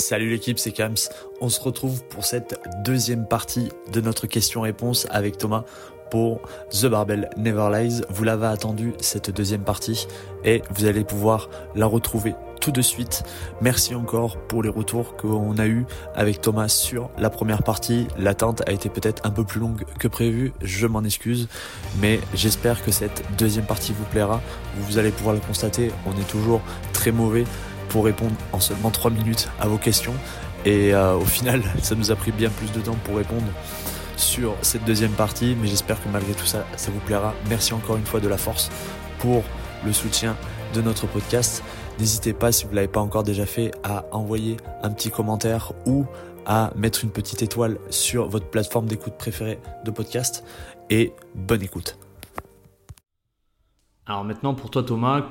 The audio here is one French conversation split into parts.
Salut l'équipe, c'est Kams. On se retrouve pour cette deuxième partie de notre question-réponse avec Thomas pour The Barbell Never Lies. Vous l'avez attendu cette deuxième partie et vous allez pouvoir la retrouver tout de suite. Merci encore pour les retours qu'on a eu avec Thomas sur la première partie. L'attente a été peut-être un peu plus longue que prévu, je m'en excuse, mais j'espère que cette deuxième partie vous plaira. Vous allez pouvoir le constater, on est toujours très mauvais pour répondre en seulement 3 minutes à vos questions. Et euh, au final, ça nous a pris bien plus de temps pour répondre sur cette deuxième partie, mais j'espère que malgré tout ça, ça vous plaira. Merci encore une fois de la force pour le soutien de notre podcast. N'hésitez pas, si vous ne l'avez pas encore déjà fait, à envoyer un petit commentaire ou à mettre une petite étoile sur votre plateforme d'écoute préférée de podcast. Et bonne écoute. Alors maintenant pour toi Thomas,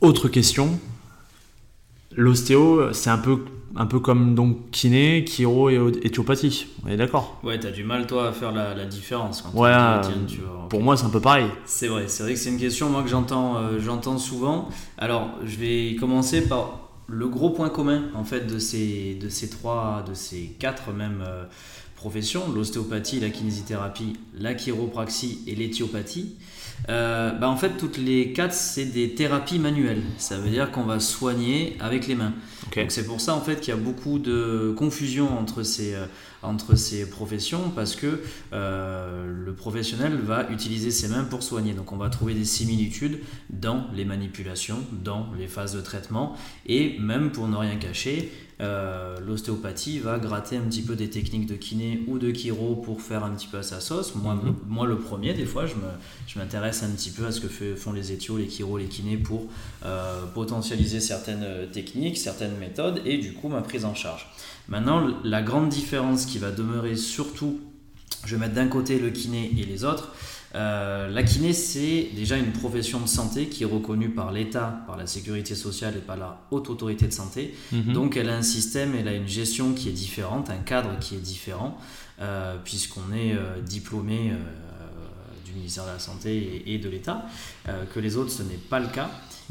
autre question. L'ostéo, c'est un peu, un peu comme donc kiné, chiro et éthiopathie. On est d'accord? Ouais, t'as du mal toi à faire la, différence. Quand ouais, pour moi c'est un peu pareil. C'est vrai, c'est vrai que c'est une question moi que j'entends, euh, j'entends souvent. Alors, je vais commencer par le gros point commun en fait de ces, de ces trois, de ces quatre même euh, professions, l'ostéopathie, la kinésithérapie, la chiropraxie et l'éthiopathie. Euh, bah, en fait, toutes les quatre, c'est des thérapies manuelles. Ça veut dire qu'on va soigner avec les mains. c'est pour ça en fait qu'il y a beaucoup de confusion entre ces, euh, entre ces professions parce que euh, le professionnel va utiliser ses mains pour soigner. Donc on va trouver des similitudes dans les manipulations, dans les phases de traitement et même pour ne rien cacher, euh, l'ostéopathie va gratter un petit peu des techniques de kiné ou de chiro pour faire un petit peu à sa sauce. Moi, mhm. moi le premier, des fois, je m'intéresse un petit peu à ce que font les éthios, les chiro, les kinés pour euh, potentialiser certaines techniques, certaines méthodes et du coup ma prise en charge. Maintenant, la grande différence qui va demeurer surtout, je vais mettre d'un côté le kiné et les autres, euh, la kiné, c'est déjà une profession de santé qui est reconnue par l'État, par la sécurité sociale et par la haute autorité de santé. Mhm. Donc elle a un système, elle a une gestion qui est différente, un cadre qui est différent, euh, puisqu'on est euh, diplômé du ministère de la Santé et, de l'État, que les autres, ce n'est pas le cas.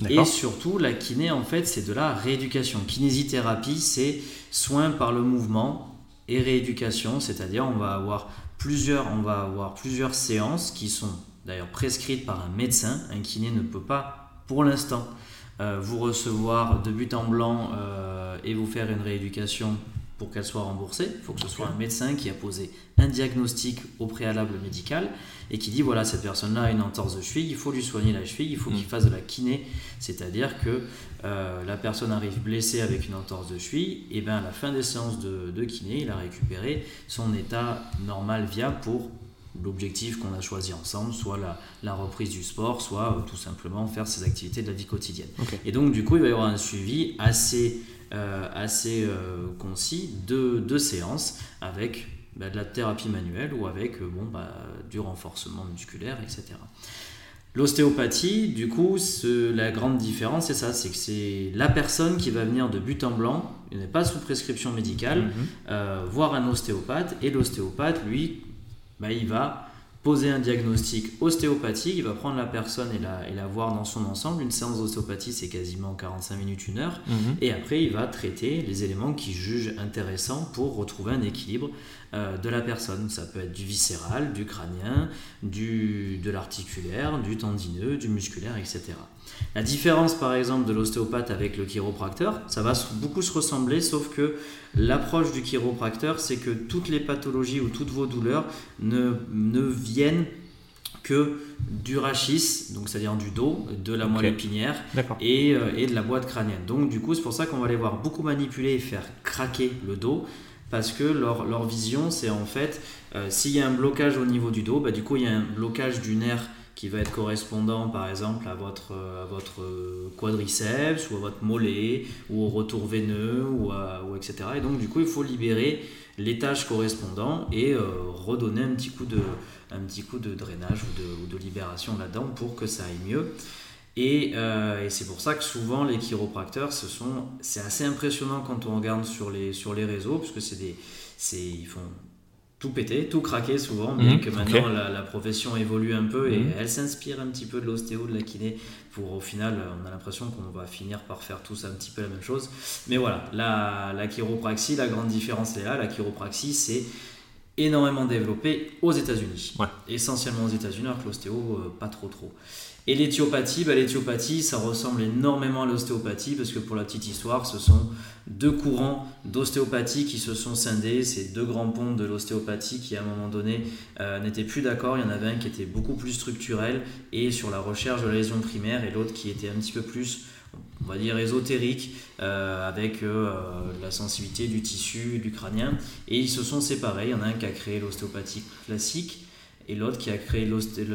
Et surtout, la kiné, en fait, c'est de la rééducation. Kinésithérapie, c'est soin par le mouvement et rééducation, c'est-à-dire on va avoir plusieurs, on va avoir plusieurs séances qui sont d'ailleurs prescrites par un médecin. Un kiné ne peut pas, pour l'instant, euh, vous recevoir de but en blanc euh, et vous faire une rééducation pour qu'elle soit remboursée. Il faut que ce soit un médecin qui a posé un diagnostic au préalable médical et qui dit voilà, cette personne-là a une entorse de cheville, il faut lui soigner la cheville, il faut qu'il mm. fasse de la kiné. C'est-à-dire que euh, la personne arrive blessée avec une entorse de cheville, et bien à la fin des séances de, de kiné, il a récupéré son état normal viable pour l'objectif qu'on a choisi ensemble, soit la, la, reprise du sport, soit euh, tout simplement faire ses activités de la vie quotidienne. Et donc du coup, il va y avoir un suivi assez assez euh, concis de, de, séances avec bah, de la thérapie manuelle ou avec euh, bon, bah, du renforcement musculaire, etc. L'ostéopathie, du coup, la grande différence, c'est ça, c'est que c'est la personne qui va venir de but en blanc, il n'est pas sous prescription médicale, mhm. voir un ostéopathe, et l'ostéopathe, lui, bah, il va poser un diagnostic ostéopathique, il va prendre la personne et la, et la voir dans son ensemble. Une séance d'ostéopathie, c'est quasiment 45 minutes, une heure. Mhm. Et après, il va traiter les éléments qu'il juge intéressants pour retrouver un équilibre euh, de la personne. Ça peut être du viscéral, du crânien, du, de l'articulaire, du tendineux, du musculaire, etc. La différence par exemple de l'ostéopathe avec le chiropracteur, ça va beaucoup se ressembler, sauf que l'approche du chiropracteur, c'est que toutes les pathologies ou toutes vos douleurs ne, ne viennent que du rachis, donc c'est-à-dire du dos, de la moelle épinière et, euh, et, de la boîte crânienne. Donc du coup, c'est pour ça qu'on va les voir beaucoup manipuler et faire craquer le dos parce que leur, leur vision, c'est en fait, euh, s'il y a un blocage au niveau du dos, bah, du coup, il y a un blocage du nerf qui va être correspondant par exemple à votre, euh, à votre euh, quadriceps ou à votre mollet ou au retour veineux ou, etc. Et donc du coup il faut libérer les tâches correspondants et redonner un petit coup de, un petit coup de drainage ou de, libération là-dedans pour que ça aille mieux. Euh, et, c'est pour ça que souvent les chiropracteurs, ce c'est assez impressionnant quand on regarde sur les, sur les réseaux, parce que c'est des, ils font tout péter, tout craquer souvent, bien Mhm, que maintenant la, la profession évolue un peu et Mhm. elle s'inspire un petit peu de l'ostéo, de la kiné, pour au final, euh, on a l'impression qu'on va finir par faire tous un petit peu la même chose. Mais voilà, la, la chiropraxie, la grande différence est là, la chiropraxie c'est énormément développé aux États-Unis. Ouais. Essentiellement aux États-Unis, alors que l'ostéo, euh, pas trop trop. Et l'éthiopathie, bah, l'éthiopathie, ça ressemble énormément à l'ostéopathie parce que pour la petite histoire, ce sont deux courants d'ostéopathie qui se sont scindés. Ces deux grands ponts de l'ostéopathie qui, à un moment donné, euh, n'étaient plus d'accord. Il y en avait un qui était beaucoup plus structurel et sur la recherche de la lésion primaire et l'autre qui était un petit peu plus, on va dire, ésotérique euh, avec euh, la sensibilité du tissu, du crânien. Et ils se sont séparés. Il y en a un qui a créé l'ostéopathie classique et l'autre qui a créé l'osté-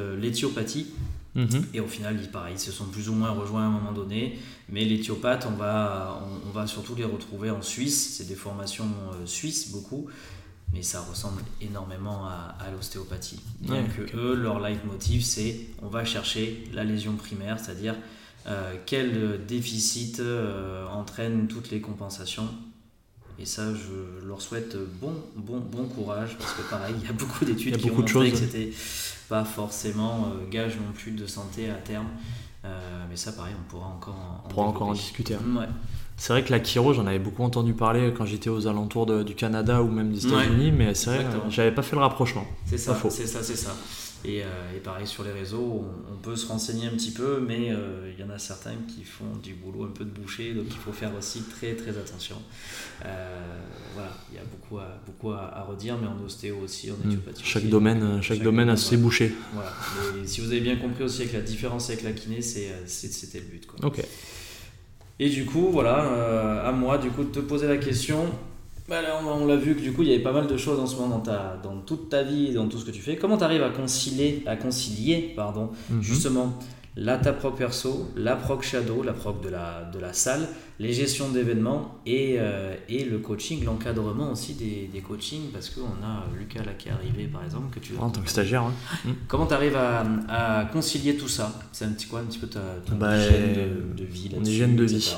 Mhm. Et au final, ils, pareil, ils se sont plus ou moins rejoints à un moment donné. Mais l'éthiopathe, on va, on, on va surtout les retrouver en Suisse. C'est des formations euh, suisses, beaucoup. Mais ça ressemble énormément à, à l'ostéopathie. Bien Ouais, que eux, leur leitmotiv, c'est on va chercher la lésion primaire, c'est-à-dire euh, quel déficit euh, entraîne toutes les compensations. Et ça, je leur souhaite bon, bon, bon courage, parce que pareil, il y a beaucoup d'études qui ont beaucoup de montré que c'était pas forcément euh, gage non plus de santé à terme. Euh, mais ça, pareil, on pourra encore en, On pourra encore en discuter. hein. Ouais. C'est vrai que la chiro, j'en avais beaucoup entendu parler quand j'étais aux alentours de- du Canada ou même des Ouais, États-Unis, mais c'est vrai, j'avais pas fait le rapprochement. C'est ça, c'est ça, c'est ça. Et, euh, et pareil sur les réseaux, on, on peut se renseigner un petit peu, mais euh, il y en a certains qui font du boulot un peu de boucher, donc il faut faire aussi très très attention. Euh, voilà, il y a beaucoup à, beaucoup à, à redire, mais en ostéo aussi, en Mm. éthiopathie Chaque aussi. domaine, chaque, Chaque domaine a ses bouchées. Voilà. Et si vous avez bien compris aussi avec la différence avec la kiné, c'était le but. Quoi. Ok. Et du coup, voilà, euh, à moi du coup de te poser la question. Bah, là, on, on l'a vu que du coup, il y avait pas mal de choses en ce moment dans, ta, dans toute ta vie, dans tout ce que tu fais. Comment tu arrives à concilier, à concilier pardon, Mhm. justement la ta proc perso, la proc shadow, la proc de la, de la salle, les gestions d'événements et, euh, et le coaching, l'encadrement aussi des, des coachings? Parce qu'on a Lucas là qui est arrivé par exemple que tu En tant que stagiaire, hein? Comment tu arrives à, à concilier tout ça? C'est un petit quoi un petit peu ta, Bah, hygiène de, de vie mon là-dessus, hygiène de etc. vie.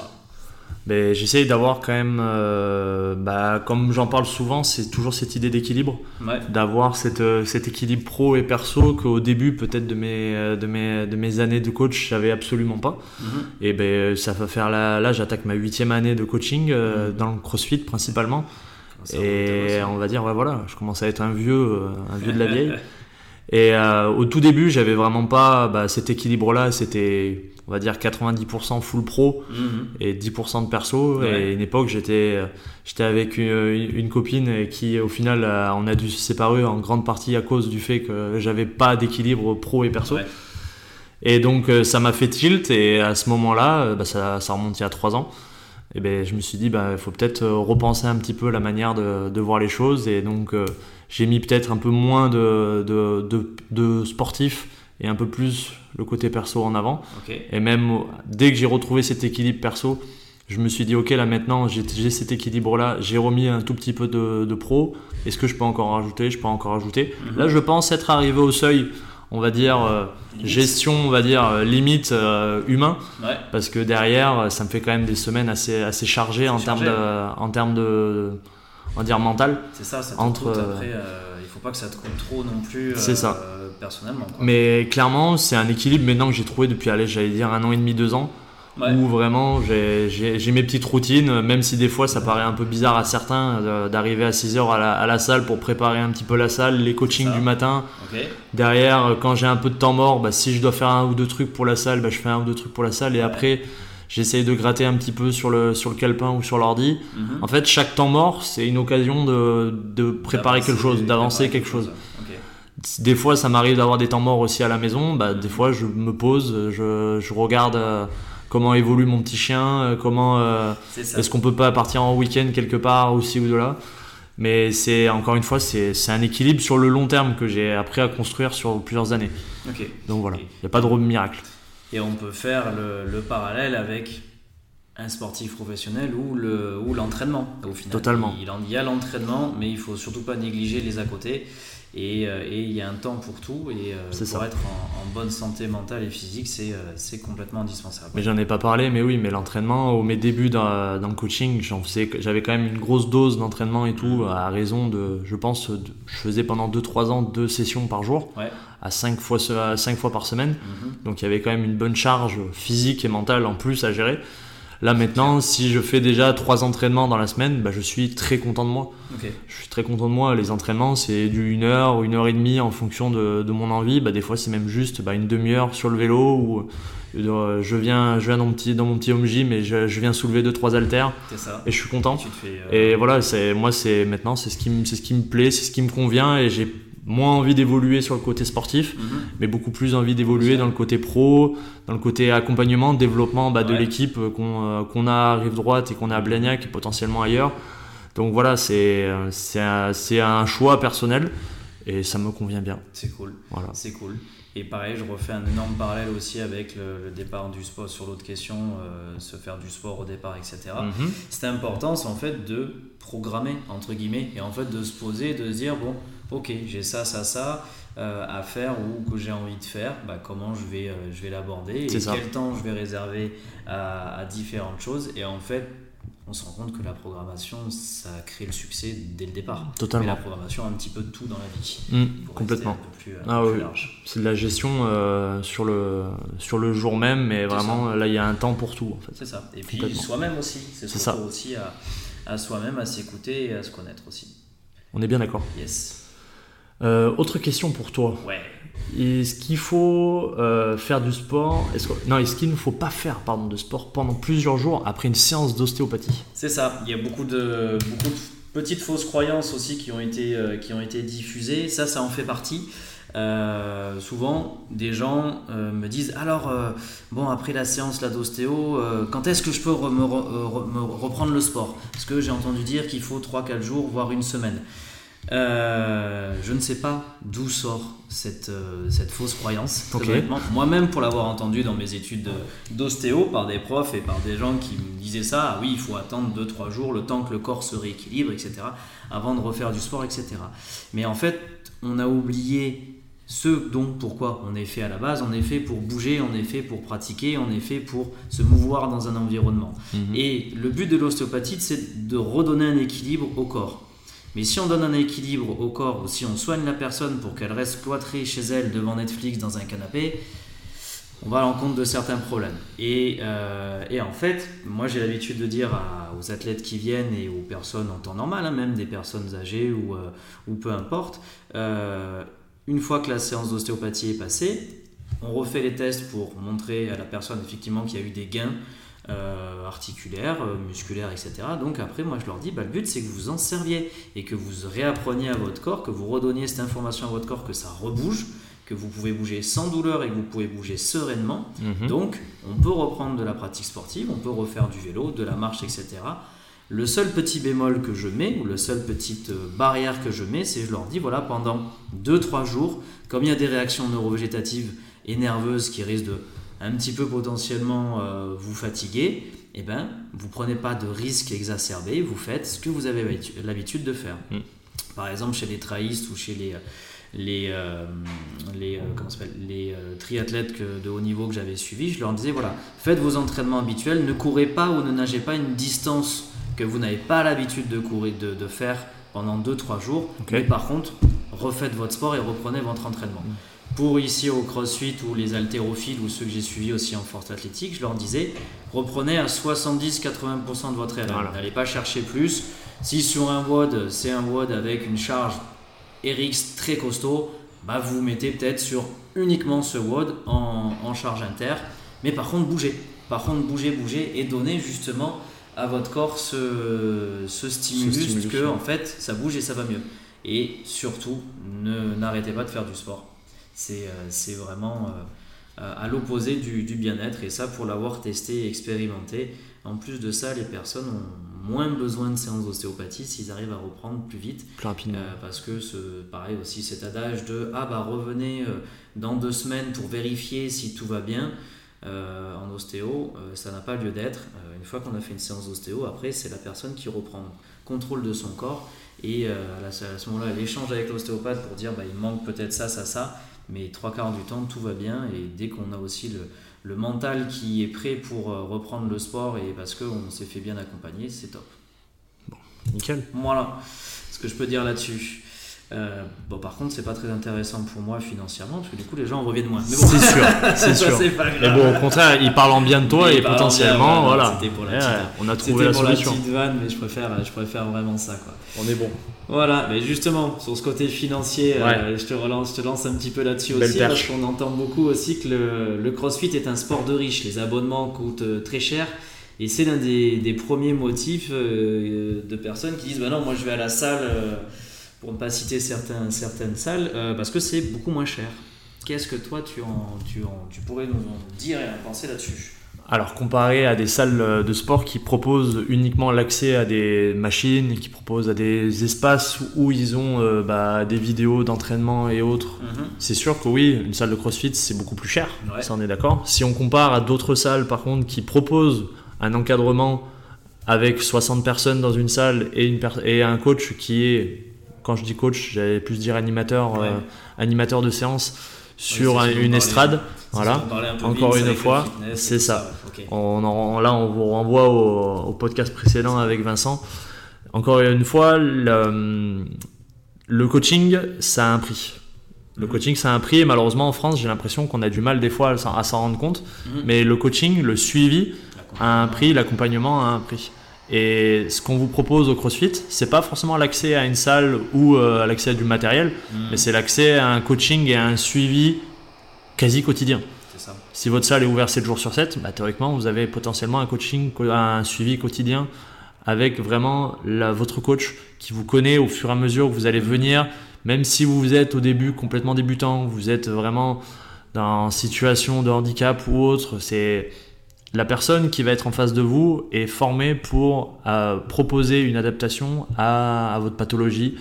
Ben, j'essaye d'avoir quand même, euh, bah, comme j'en parle souvent, c'est toujours cette idée d'équilibre, Ouais. d'avoir cette, euh, cet équilibre pro et perso qu'au début peut-être de mes, euh, de, mes, de mes années de coach, j'avais absolument pas. Mhm. Et ben ça va faire là, là j'attaque ma huitième année de coaching euh, Mhm. dans le CrossFit principalement. Ça, Et on va dire, ouais, voilà, je commence à être un vieux, un vieux de la vieille. Et euh, au tout début, j'avais vraiment pas bah, cet équilibre-là. C'était, on va dire, 90% full pro Mhm. et 10% de perso. Ouais. Et une époque, j'étais, j'étais avec une, une copine qui, au final, on a dû se séparer en grande partie à cause du fait que j'avais pas d'équilibre pro et perso. Ouais. Et donc, euh, ça m'a fait tilt. Et à ce moment-là, euh, bah, ça, ça remonte il y a 3 ans. Et ben, je me suis dit, bah, il faut peut-être euh, repenser un petit peu la manière de, de voir les choses. Et donc, j'ai mis peut-être un peu moins de, de, de, de sportif et un peu plus le côté perso en avant. Et même au- dès que j'ai retrouvé cet équilibre perso, je me suis dit, ok, là maintenant, j'ai cet équilibre-là, j'ai remis un tout petit peu de, de pro. Est-ce que je peux encore rajouter? Je peux encore rajouter. Mhm. Là, je pense être arrivé au seuil, on va dire, euh, gestion, on va dire, euh, limite euh, humain. Ouais. Parce que derrière, euh, ça me fait quand même des semaines assez, assez chargées en termes, de, en termes de, on va dire, mental. C'est ça, ça te Entre, euh, après. Faut pas que ça te coûte trop non plus. C'est euh, ça. Personnellement. Quoi. Mais clairement, c'est un équilibre maintenant que j'ai trouvé depuis, allez, j'allais dire, un an et demi, deux ans. Ouais. où vraiment j'ai- mes petites routines, même si des fois ça paraît un peu bizarre à certains euh, d'arriver à 6h à la, à la salle pour préparer un petit peu la salle, les coachings du matin. Derrière, euh, quand j'ai un peu de temps mort, bah, si je dois faire un ou deux trucs pour la salle, bah, je fais un ou deux trucs pour la salle et après j'essaye de gratter un petit peu sur le, sur le calepin ou sur l'ordi. Mhm. En fait, chaque temps mort, c'est une occasion de, de préparer quelque chose, d'avancer quelque chose. Des fois, ça m'arrive d'avoir des temps morts aussi à la maison. Bah, des fois, je me pose, je, je regarde euh, comment évolue mon petit chien, euh, comment euh, est-ce qu'on peut pas partir en week-end quelque part aussi ou de là. Mais c'est encore une fois, c'est un équilibre sur le long terme que j'ai appris à construire sur plusieurs années. Donc voilà, il n'y a pas de miracle. Et on peut faire le, le parallèle avec un sportif professionnel ou le ou l'entraînement au final. Totalement. Il, il y a l'entraînement, mais il faut surtout pas négliger les à côté. Euh, et, il y a un temps pour tout. Et euh, pour être en, bonne santé mentale et physique, c'est euh, complètement indispensable. Mais j'en ai pas parlé, mais oui, mais l'entraînement, au mes débuts dans, dans le coaching, j'avais quand même une grosse dose d'entraînement et tout, à raison de, je pense, je faisais pendant 2-3 ans deux sessions par jour, à 5 fois, à 5 fois par semaine. Mm-hmm. Donc il y avait quand même une bonne charge physique et mentale en plus à gérer. Là maintenant, si je fais déjà trois entraînements dans la semaine, bah, je suis très content de moi. Je suis très content de moi. Les entraînements, c'est du 1 heure ou une heure et demie en fonction de, mon envie. Bah, des fois, c'est même juste bah, une demi-heure sur le vélo ou euh, je viens, je viens dans mon petit, dans mon petit home gym et je, viens soulever deux trois haltères et je suis content. Euh, et voilà, c'est moi, c'est maintenant, c'est ce qui, c'est ce qui me plaît, c'est ce qui me convient et j'ai moins envie d'évoluer sur le côté sportif, mhm. mais beaucoup plus envie d'évoluer dans le côté pro, dans le côté accompagnement, développement bah, de l'équipe euh, euh, qu'on a à Rive Droite et qu'on a à Blagnac et potentiellement ailleurs. Donc voilà, c'est un, un choix personnel et ça me convient bien. C'est cool. Voilà. C'est cool. Et pareil, je refais un énorme parallèle aussi avec le, départ du sport sur l'autre question, euh, se faire du sport au départ, etc. Mhm. C'est important, c'est en fait de programmer, entre guillemets, et en fait de se poser, de se dire, bon, ok, j'ai ça, ça, ça euh, à faire ou que j'ai envie de faire, bah, comment je vais, euh, je vais l'aborder et quel temps je vais réserver à, à différentes choses. Et en fait, on se rend compte que la programmation, ça crée le succès dès le départ. Totalement. Mais la programmation, un petit peu de tout dans la vie. Mmh, complètement. Euh, ah, oui. C'est de la gestion euh, sur, le, sur le jour même, mais vraiment, là, il y a un temps pour tout. En fait. C'est ça. Et puis soi-même aussi. C'est ça. aussi à, à soi-même, à s'écouter et à se connaître aussi. On est bien d'accord. Yes. Euh, autre question pour toi. Ouais. Est-ce qu'il faut euh, faire du sport? Est Non, est-ce qu'il ne faut pas faire pardon, de sport pendant plusieurs jours après une séance d'ostéopathie? C'est ça. Il y a beaucoup de, beaucoup de petites fausses croyances aussi qui ont été, euh, qui ont été diffusées. Ça, ça en fait partie. souvent, des gens me disent alors, bon, après la séance d'ostéo, quand est-ce que je peux me, reprendre le sport? Parce que j'ai entendu dire qu'il faut 3-4 jours, voire une semaine. Euh, je ne sais pas d'où sort cette, euh, cette fausse croyance. Moi-même, pour l'avoir entendu dans mes études d'ostéo par des profs et par des gens qui me disaient ça, ah oui, il faut attendre 2-3 jours, le temps que le corps se rééquilibre, etc., avant de refaire du sport, etc. Mais en fait, on a oublié ce dont pourquoi on est fait à la base. On est fait pour bouger, on est fait pour pratiquer, on est fait pour se mouvoir dans un environnement. Mhm. Et le but de l'ostéopathie, c'est de redonner un équilibre au corps. Mais si on donne un équilibre au corps ou si on soigne la personne pour qu'elle reste cloîtrée chez elle devant Netflix dans un canapé, on va à l'encontre de certains problèmes. Et, euh, en fait, moi j'ai l'habitude de dire aux athlètes qui viennent et aux personnes en temps normal, hein, même des personnes âgées ou, euh, peu importe, euh, une fois que la séance d'ostéopathie est passée, on refait les tests pour montrer à la personne effectivement qu'il y a eu des gains euh, articulaires, euh, musculaires, etc. Donc après, moi je leur dis, bah, le but c'est que vous en serviez et que vous réappreniez à votre corps, que vous redonniez cette information à votre corps, que ça rebouge, que vous pouvez bouger sans douleur et que vous pouvez bouger sereinement. Mhm. Donc on peut reprendre de la pratique sportive, on peut refaire du vélo, de la marche, etc. Le seul petit bémol que je mets, ou la seule petite euh, barrière que je mets, c'est je leur dis, voilà, pendant 2-3 jours, comme il y a des réactions neurovégétatives et nerveuses qui risquent de un petit peu potentiellement euh, vous fatiguer, eh ben, vous prenez pas de risques exacerbés, vous faites ce que vous avez l'habitude de faire. Mm. Par exemple, chez les traïstes ou chez les, les, euh, les, euh, les triathlètes de haut niveau que j'avais suivis, je leur disais voilà, faites vos entraînements habituels, ne courez pas ou ne nagez pas une distance que vous n'avez pas l'habitude de, courir, de, de, faire pendant 2-3 jours, mais par contre, refaites votre sport et reprenez votre entraînement. Mm. Pour ici au CrossFit ou les haltérophiles ou ceux que j'ai suivis aussi en force athlétique, je leur disais reprenez à 70-80% de votre RM. N'allez pas chercher plus. Si sur un WOD, c'est un WOD avec une charge RX très costaud, bah vous mettez peut-être sur uniquement ce WOD en, charge inter. Mais par contre, bougez. Par contre, bougez, bougez et donnez justement à votre corps ce, stimulus, que en fait ça bouge et ça va mieux. Et surtout, n'arrêtez pas de faire du sport. Euh, c'est vraiment euh, euh, à l'opposé du, bien-être. Et ça, pour l'avoir testé et expérimenté, en plus de ça, les personnes ont moins besoin de séances d'ostéopathie s'ils arrivent à reprendre plus vite. Plus rapidement. parce que, ce, pareil aussi, cet adage de Ah bah revenez dans deux semaines pour vérifier si tout va bien. en ostéo, ça n'a pas lieu d'être. une fois qu'on a fait une séance d'ostéo, après, c'est la personne qui reprend contrôle de son corps. Et à, ce moment-là, elle échange avec l'ostéopathe pour dire bah, il manque peut-être ça, ça, ça. Mais trois quarts du temps, tout va bien. Et dès qu'on a aussi le, le mental qui est prêt pour reprendre le sport et parce qu'on s'est fait bien accompagner, c'est top. Bon, nickel. Voilà ce que je peux dire là-dessus. Euh, bon, par contre, c'est pas très intéressant pour moi financièrement parce que du coup, les gens reviennent moins. C'est sûr, c'est sûr. Mais bon, au contraire, ils parlent en bien de toi et potentiellement, voilà. C'était pour la petite, on a trouvé la pour solution. la petite vanne, mais je préfère, je préfère vraiment ça, quoi. On est bon. Voilà, mais justement, sur ce côté financier, euh, je te relance, je te lance un petit peu là-dessus aussi, parce qu'on entend beaucoup aussi que le, le, CrossFit est un sport de riches. Les abonnements coûtent euh, très cher. Et c'est l'un des, des, premiers motifs de personnes qui disent bah non, moi je vais à la salle pour ne pas citer certains, certaines salles, euh, parce que c'est beaucoup moins cher. Qu'est-ce que toi tu, en, tu, en, tu pourrais nous en dire et en penser là-dessus? Alors comparé à des salles de sport qui proposent uniquement l'accès à des machines, qui proposent à des espaces où ils ont euh, bah, des vidéos d'entraînement et autres, mhm. c'est sûr que oui, une salle de CrossFit c'est beaucoup plus cher, ça on est d'accord. Si on compare à d'autres salles par contre qui proposent un encadrement avec 60 personnes dans une salle et, une et un coach qui est quand je dis coach, j'allais plus dire animateur, euh, animateur de séance sur une estrade. Voilà. Encore une fois, c'est ça. On là, on vous renvoie au, podcast précédent avec Vincent. Encore une fois, le, coaching, ça a un prix. Le mhm. coaching, ça a un prix et malheureusement en France, j'ai l'impression qu'on a du mal des fois à s'en rendre compte. Mhm. Mais le coaching, le suivi a un prix, l'accompagnement a un prix. Et ce qu'on vous propose au CrossFit, c'est pas forcément l'accès à une salle ou euh, l'accès à du matériel, mm. mais c'est l'accès à un coaching et à un suivi quasi quotidien. Ça. Si votre salle est ouverte 7 jours sur 7, bah, théoriquement, vous avez potentiellement un coaching, un suivi quotidien avec vraiment la, votre coach qui vous connaît au fur et à mesure que vous allez venir, même si vous êtes au début complètement débutant, vous êtes vraiment dans situation de handicap ou autre, c'est la personne qui va être en face de vous est formée pour euh, proposer une adaptation à, votre pathologie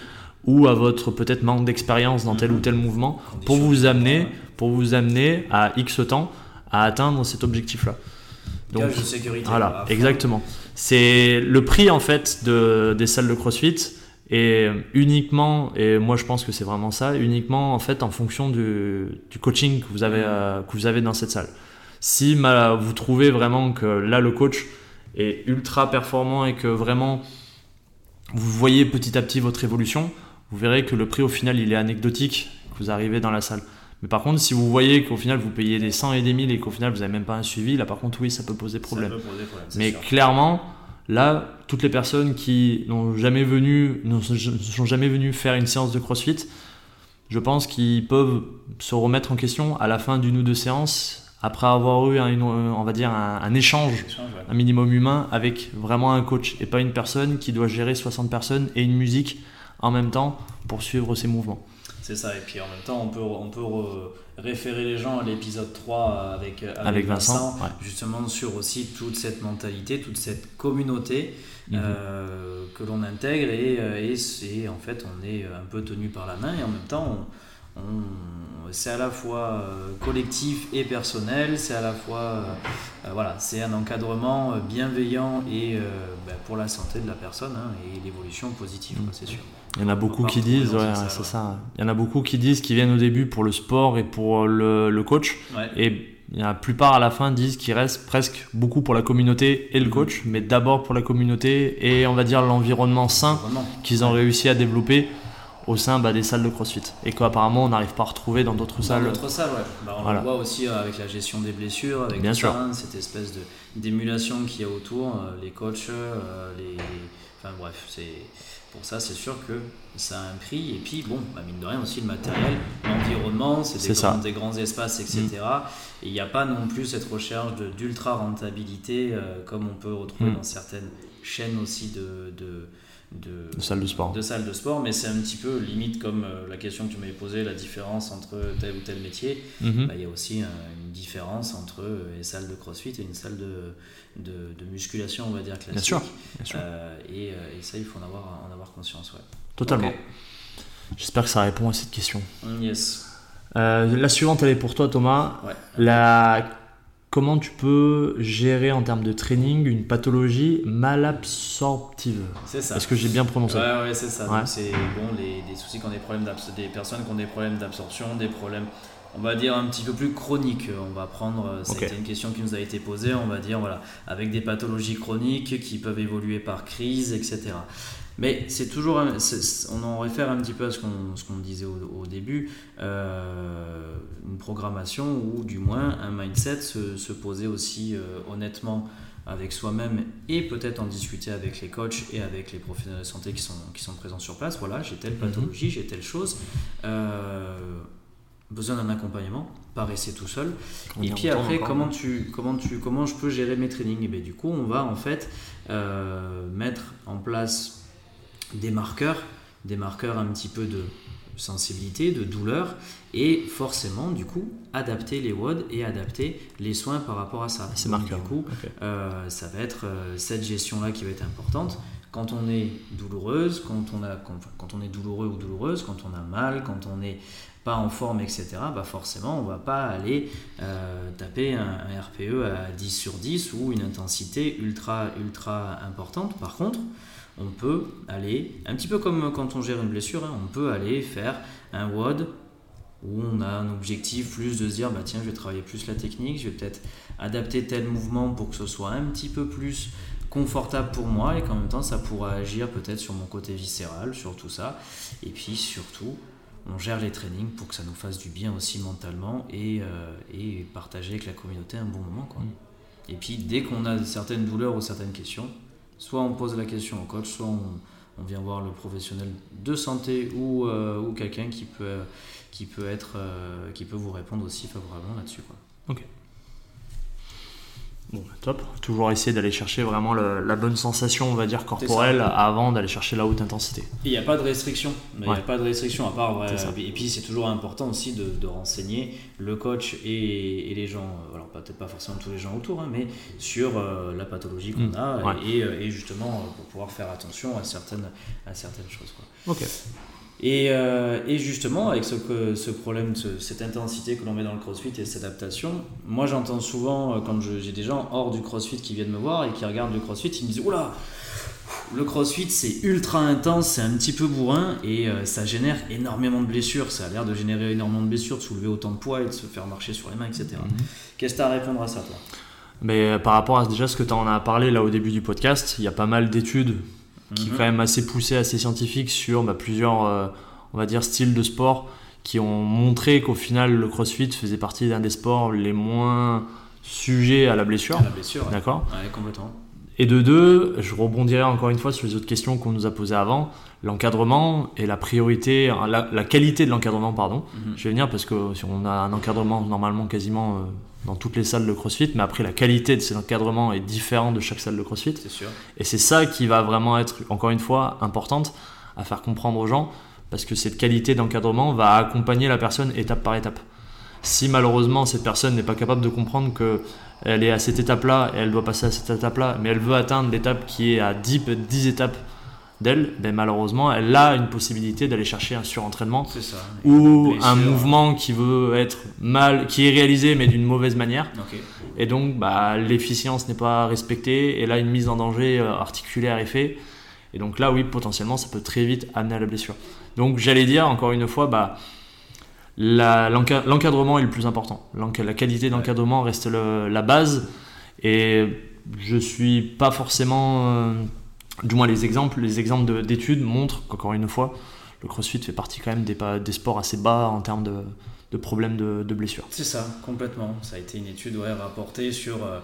ou à votre peut-être manque d'expérience dans tel ou tel mouvement pour vous amener pour vous amener à X temps à atteindre cet objectif-là. Donc, de sécurité. Voilà, exactement. C'est le prix en fait de, des salles de CrossFit et uniquement, et moi je pense que c'est vraiment ça, uniquement en fait en fonction du, coaching que vous avez, euh, que vous avez dans cette salle. Si vous trouvez vraiment que là le coach est ultra performant et que vraiment vous voyez petit à petit votre évolution, vous verrez que le prix au final il est anecdotique, que vous arrivez dans la salle. Mais par contre, si vous voyez qu'au final vous payez des 100 et des 1000 et qu'au final vous n'avez même pas un suivi, là par contre oui, ça peut poser problème. Mais clairement, là, toutes les personnes qui n'ont jamais venu, ne sont jamais venues faire une séance de CrossFit, je pense qu'ils peuvent se remettre en question à la fin d'une ou deux séances après avoir eu un, on va dire un, échange, un minimum humain avec vraiment un coach et pas une personne qui doit gérer 60 personnes et une musique en même temps pour suivre ses mouvements. C'est ça, et puis en même temps, on peut, on peut référer les gens à l'épisode 3 avec, avec, Vincent, justement sur aussi toute cette mentalité, toute cette communauté mhm. euh, que l'on intègre, et, euh, et, en fait, on est un peu tenu par la main, et en même temps, on c'est à la fois euh, collectif et personnel, c'est à la fois euh, euh, voilà, c'est un encadrement bienveillant et ben, pour la santé de la personne hein, et l'évolution positive, c'est sûr. Il y en a beaucoup qui disent, ouais, c'est ça. Il y en a beaucoup qui disent qu'ils viennent au début pour le sport et pour le, coach, et la plupart à la fin disent qu'ils restent presque beaucoup pour la communauté et le mhm. coach, mais d'abord pour la communauté et on va dire l'environnement sain qu'ils ont réussi à développer au sein bah, des salles de crossfit et qu'apparemment on n'arrive pas à retrouver dans d'autres salles. Dans d'autres salles, ouais. Bah, on le voit aussi euh, avec la gestion des blessures, avec Bien sûr. cette espèce de, d'émulation qu'il y a autour, euh, les coachs, euh, les, enfin bref, c'est pour ça c'est sûr que ça a un prix et puis bon, bah, mine de rien aussi le matériel, l'environnement, c'est des, grands, des grands espaces, etc. Mm. Et il n'y a pas non plus cette recherche de, d'ultra rentabilité comme on peut retrouver mm. dans certaines chaînes aussi de, de de, de salles de sport. De de sport, mais c'est un petit peu limite comme euh, la question que tu m'avais posée, la différence entre tel ou tel métier. Mhm. Bah, il y a aussi une différence entre euh, les salles de crossfit et une salle de, de, musculation, on va dire classique. Bien sûr. Euh, et, et, ça, il faut en avoir, en avoir conscience. Ouais. Totalement. J'espère que ça répond à cette question. Yes. la suivante, elle est pour toi, Thomas. La comment tu peux gérer en termes de training une pathologie malabsorptive? C'est ça. Est-ce que j'ai bien prononcé? Ouais, ouais, c'est ça. Donc, C'est bon, les, des soucis qui ont des problèmes des personnes qui ont des problèmes d'absorption, des problèmes, on va dire un petit peu plus chroniques. On va prendre, euh, été une question qui nous a été posée, on va dire, voilà, avec des pathologies chroniques qui peuvent évoluer par crise, etc. Mais c'est toujours, on en réfère un petit peu à ce qu'on qu'on disait au, au début, euh, une programmation ou du moins un mindset, se, se poser aussi euh, honnêtement avec soi-même et peut-être en discuter avec les coachs et avec les professionnels de santé qui sont, qui sont présents sur place. Voilà, j'ai telle pathologie, j'ai telle chose. Euh, besoin d'un accompagnement, pas rester tout seul. On Et puis après, comment, tu, comment, tu, comment je peux gérer mes trainings? Et bien, Du coup, on va en fait euh, mettre en place des marqueurs, des marqueurs un petit peu de sensibilité, de douleur, et forcément, du coup, adapter les WOD et adapter les soins par rapport à ça. Ces Donc, marqueurs. Du coup, euh, ça va être euh, cette gestion-là qui va être importante. Quand on est douloureuse, quand on, a, quand, quand on est douloureux ou douloureuse, quand on a mal, quand on n'est pas en forme, etc., bah forcément, on va pas aller euh, taper un, un RPE à 10 sur 10 ou une intensité ultra, ultra importante. Par contre, on peut aller, un petit peu comme quand on gère une blessure, hein, on peut aller faire un WOD où on a un objectif plus de se dire bah tiens je vais travailler plus la technique, je vais peut-être adapter tel mouvement pour que ce soit un petit peu plus confortable pour moi et qu'en même temps ça pourra agir peut-être sur mon côté viscéral, sur tout ça. Et puis surtout, on gère les trainings pour que ça nous fasse du bien aussi mentalement et, euh, et partager avec la communauté un bon moment. Quoi. Et puis dès qu'on a certaines douleurs ou certaines questions, soit on pose la question au coach, soit on, on vient voir le professionnel de santé ou, euh, ou quelqu'un qui peut, qui, peut être, euh, qui peut vous répondre aussi favorablement là-dessus. Quoi. Bon, bah, top. Toujours essayer d'aller chercher vraiment le- la bonne sensation, on va dire, corporelle avant d'aller chercher la haute intensité. Il n'y a pas de restriction. Il n'y Ouais. a pas de restriction à part. ouais, et puis c'est toujours important aussi de, de renseigner le coach et, et les gens, euh, alors peut-être pas forcément tous les gens autour, hein, mais sur euh, la pathologie qu'on Mm. a Ouais. et, euh, et justement pour pouvoir faire attention à certaines, à certaines choses. Quoi. Ok. Et, euh, et justement, avec ce, problème, ce- cette intensité que l'on met dans le crossfit et cette adaptation, moi j'entends souvent, quand j'ai des gens hors du crossfit qui viennent me voir et qui regardent le crossfit, ils me disent Oula, le crossfit c'est ultra intense, c'est un petit peu bourrin et euh, ça génère énormément de blessures. Ça a l'air de générer énormément de blessures, de soulever autant de poids et de se faire marcher sur les mains, etc. Qu'est-ce que tu as à répondre à ça, toi? Mais euh, par rapport à déjà ce que tu en as parlé là au début du podcast, il y a pas mal d'études qui Mhm. est quand même assez poussées, assez scientifiques sur bah, plusieurs, euh, on va dire, styles de sport qui ont montré qu'au final le CrossFit faisait partie d'un des sports les moins sujets à la blessure. À La blessure. D'accord? Ouais, complètement. Et de deux, je rebondirai encore une fois sur les autres questions qu'on nous a posées avant. L'encadrement et la priorité, la, la qualité de l'encadrement, pardon. Mhm. Je vais venir parce que si on a un encadrement normalement quasiment euh, dans toutes les salles de CrossFit, mais après la qualité de cet encadrement est différente de chaque salle de CrossFit. C'est sûr. Et c'est ça qui va vraiment être, encore une fois, importante à faire comprendre aux gens, parce que cette qualité d'encadrement va accompagner la personne étape par étape. Si malheureusement cette personne n'est pas capable de comprendre que elle est à cette étape-là et elle doit passer à cette étape-là, mais elle veut atteindre l'étape qui est à 10, 10 étapes d'elle, ben malheureusement elle a une possibilité d'aller chercher un surentraînement ça. ou un mouvement qui veut être mal, qui est réalisé mais d'une mauvaise manière. Et donc, bah, l'efficience n'est pas respectée, et là, une mise en danger euh, articulaire est faite. Et donc là, oui, potentiellement, ça peut très vite amener à la blessure. Donc, j'allais dire, encore une fois, bah, l'encadrement est le plus important. La qualité d'encadrement reste le- la base. Et je suis pas forcément. euh, du moins, les exemples, les exemples de- d'études montrent qu'encore une fois, le crossfit fait partie quand même des, sports assez bas en termes de, de problèmes de, de blessure. C'est ça, complètement. Ça a été une étude ouais, rapportée sur euh,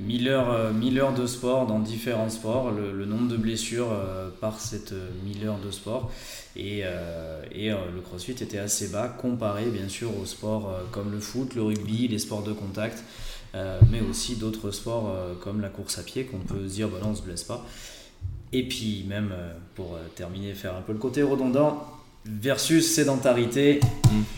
1000, heures, euh, 1000 heures de sport dans différents sports, le, nombre de blessures euh, par cette euh, 1000 heures de sport. Et, euh, le crossfit était assez bas comparé bien sûr aux sports comme le foot, le rugby, les sports de contact, mais aussi d'autres sports comme la course à pied qu'on peut dire bah non, on se blesse pas. Et puis même pour terminer, faire un peu le côté redondant, versus sédentarité. C'est-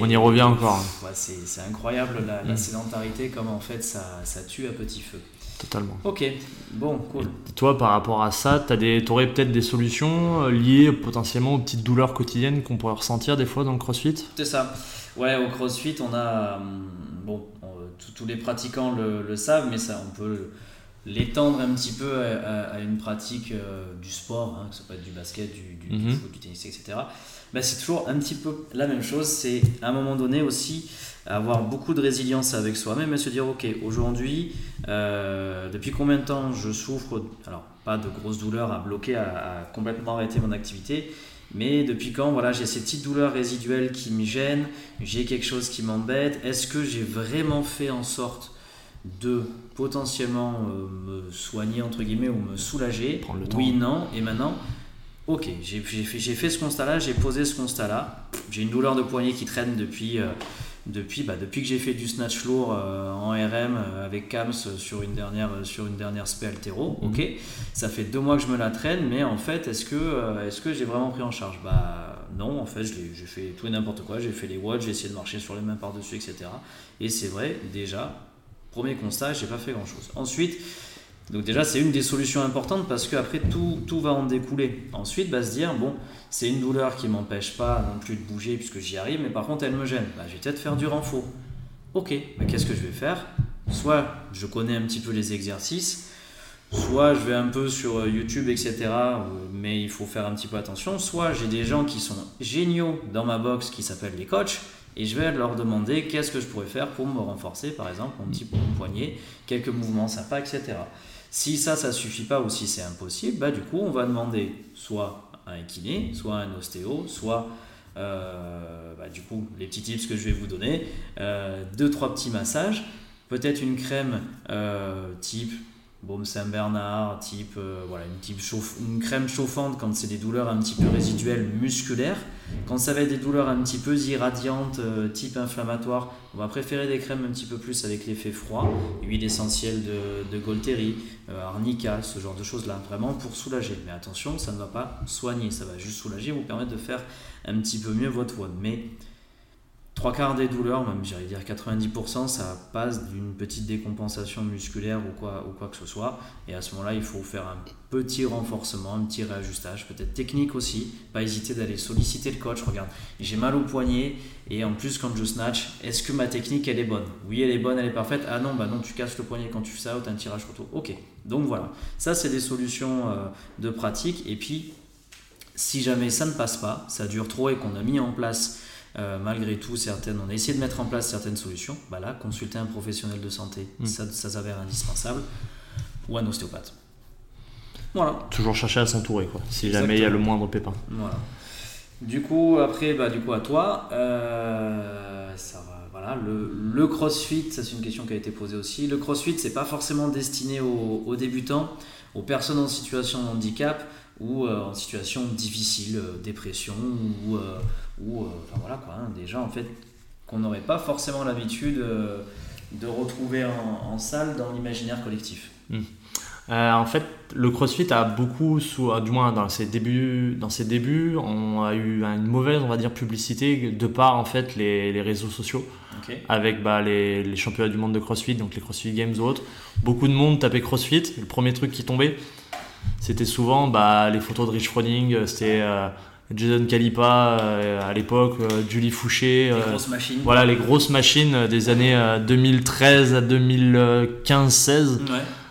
On y revient encore. Ouais, c'est incroyable la, la Mm. sédentarité, comment en fait ça, ça tue à petit feu. Totalement. Ok, bon, cool. Et toi, par rapport à ça, tu aurais peut-être des solutions euh, liées potentiellement aux petites douleurs quotidiennes qu'on pourrait ressentir des fois dans le crossfit? C'est ça. Ouais, au CrossFit, on a. hum, Bon, on- tous les pratiquants le, savent, mais ça, on peut l'étendre un petit peu à, une pratique du sport, hein, que ce soit du basket, du, du, mhm. foot, du tennis, etc. Bah, c'est toujours un petit peu la même chose. C'est à un moment donné aussi avoir beaucoup de résilience avec soi-même et se dire ok aujourd'hui euh, depuis combien de temps je souffre alors pas de grosses douleurs à bloquer à, complètement arrêter mon activité mais depuis quand voilà j'ai ces petites douleurs résiduelles qui me gênent j'ai quelque chose qui m'embête. Est-ce que j'ai vraiment fait en sorte de potentiellement euh, me soigner entre guillemets ou me soulager? Oui non et maintenant Ok, j'ai fait, fait, ce constat-là, j'ai posé ce constat-là. J'ai une douleur de poignet qui traîne depuis, euh, depuis, bah, depuis que j'ai fait du snatch lourd euh, en RM euh, avec Kams sur une dernière, sur une dernière spé altéro. Mhm. Ok, ça fait deux mois que je me la traîne, mais en fait, est-ce que, est que j'ai vraiment pris en charge? Bah non, en fait, j'ai fait tout et n'importe quoi. J'ai fait les watts, j'ai essayé de marcher sur les mains par-dessus, etc. Et c'est vrai, déjà, premier constat, j'ai pas fait grand-chose. Ensuite, donc déjà, c'est une des solutions importantes parce qu'après, tout, tout va en découler. Ensuite, va se dire, bon, c'est une douleur qui m'empêche pas non plus de bouger puisque j'y arrive, mais par contre, elle me gêne. Bah, je vais peut-être faire du renfort. Ok, mais qu'est-ce que je vais faire? Soit je connais un petit peu les exercices, soit je vais un peu sur euh, YouTube, etc. Euh, mais il faut faire un petit peu attention. Soit j'ai des gens qui sont géniaux dans ma box qui s'appellent les coachs et je vais leur demander qu'est-ce que je pourrais faire pour me renforcer, par exemple, mon petit poignet, quelques mouvements sympas, etc. Si ça, ça suffit pas ou si c'est impossible, bah, du coup, on va demander soit un kiné, soit un ostéo, soit euh, bah, du coup les petits tips que je vais vous donner, euh, deux trois petits massages, peut-être une crème euh, type baume Saint-Bernard, type euh, voilà une une crème chauffante quand c'est des douleurs un petit peu résiduelles musculaires. Quand ça va être des douleurs un petit peu irradiantes, type inflammatoire, on va préférer des crèmes un petit peu plus avec l'effet froid, huile essentielle de, de Golteri, arnica, ce genre de choses là, vraiment pour soulager. Mais attention, ça ne va pas soigner, ça va juste soulager, vous permettre de faire un petit peu mieux votre voix. Mais trois quarts des douleurs, même j'allais dire 90%, ça passe d'une petite décompensation musculaire ou quoi, ou quoi que ce soit. Et à ce moment-là, il faut faire un petit renforcement, un petit réajustage, peut-être technique aussi. Pas hésiter d'aller solliciter le coach. Regarde, j'ai mal au poignet et en plus quand je snatch, est-ce que ma technique elle est bonne? Oui, elle est bonne, elle est parfaite. Ah non, bah non, tu casses le poignet quand tu fais ça ou as un tirage photo. Ok, donc voilà. Ça, c'est des solutions euh, de pratique. Et puis, si jamais ça ne passe pas, ça dure trop et qu'on a mis en place euh, malgré tout, certaines, on a essayé de mettre en place certaines solutions. Bah là, consulter un professionnel de santé, mm. ça, ça s'avère indispensable, ou un ostéopathe. Voilà. Toujours chercher à s'entourer, quoi, si jamais il y a le moindre pépin. Voilà. Du coup, après, bah, du coup, à toi, euh, ça voilà, le, le, crossfit, ça c'est une question qui a été posée aussi. Le crossfit, c'est pas forcément destiné aux, aux, débutants, aux personnes en situation de handicap ou euh, en situation difficile, dépression ou ou euh, enfin voilà quoi, hein, des gens en fait qu'on n'aurait pas forcément l'habitude euh, de retrouver en, salle dans l'imaginaire collectif. Hmm. Euh, en fait, le CrossFit a beaucoup, du moins dans ses débuts, dans ses débuts, on a eu une mauvaise, on va dire, publicité de par en fait les, les réseaux sociaux, avec bah, les, les, championnats du monde de CrossFit, donc les CrossFit Games ou autres. Beaucoup de monde tapait CrossFit. Le premier truc qui tombait, c'était souvent bah, les photos de Rich Froning, c'était Jason Calipa euh, à l'époque, euh, Julie Fouché. Les euh, grosses machines. Voilà, les grosses machines des années 2013 à 2015-16.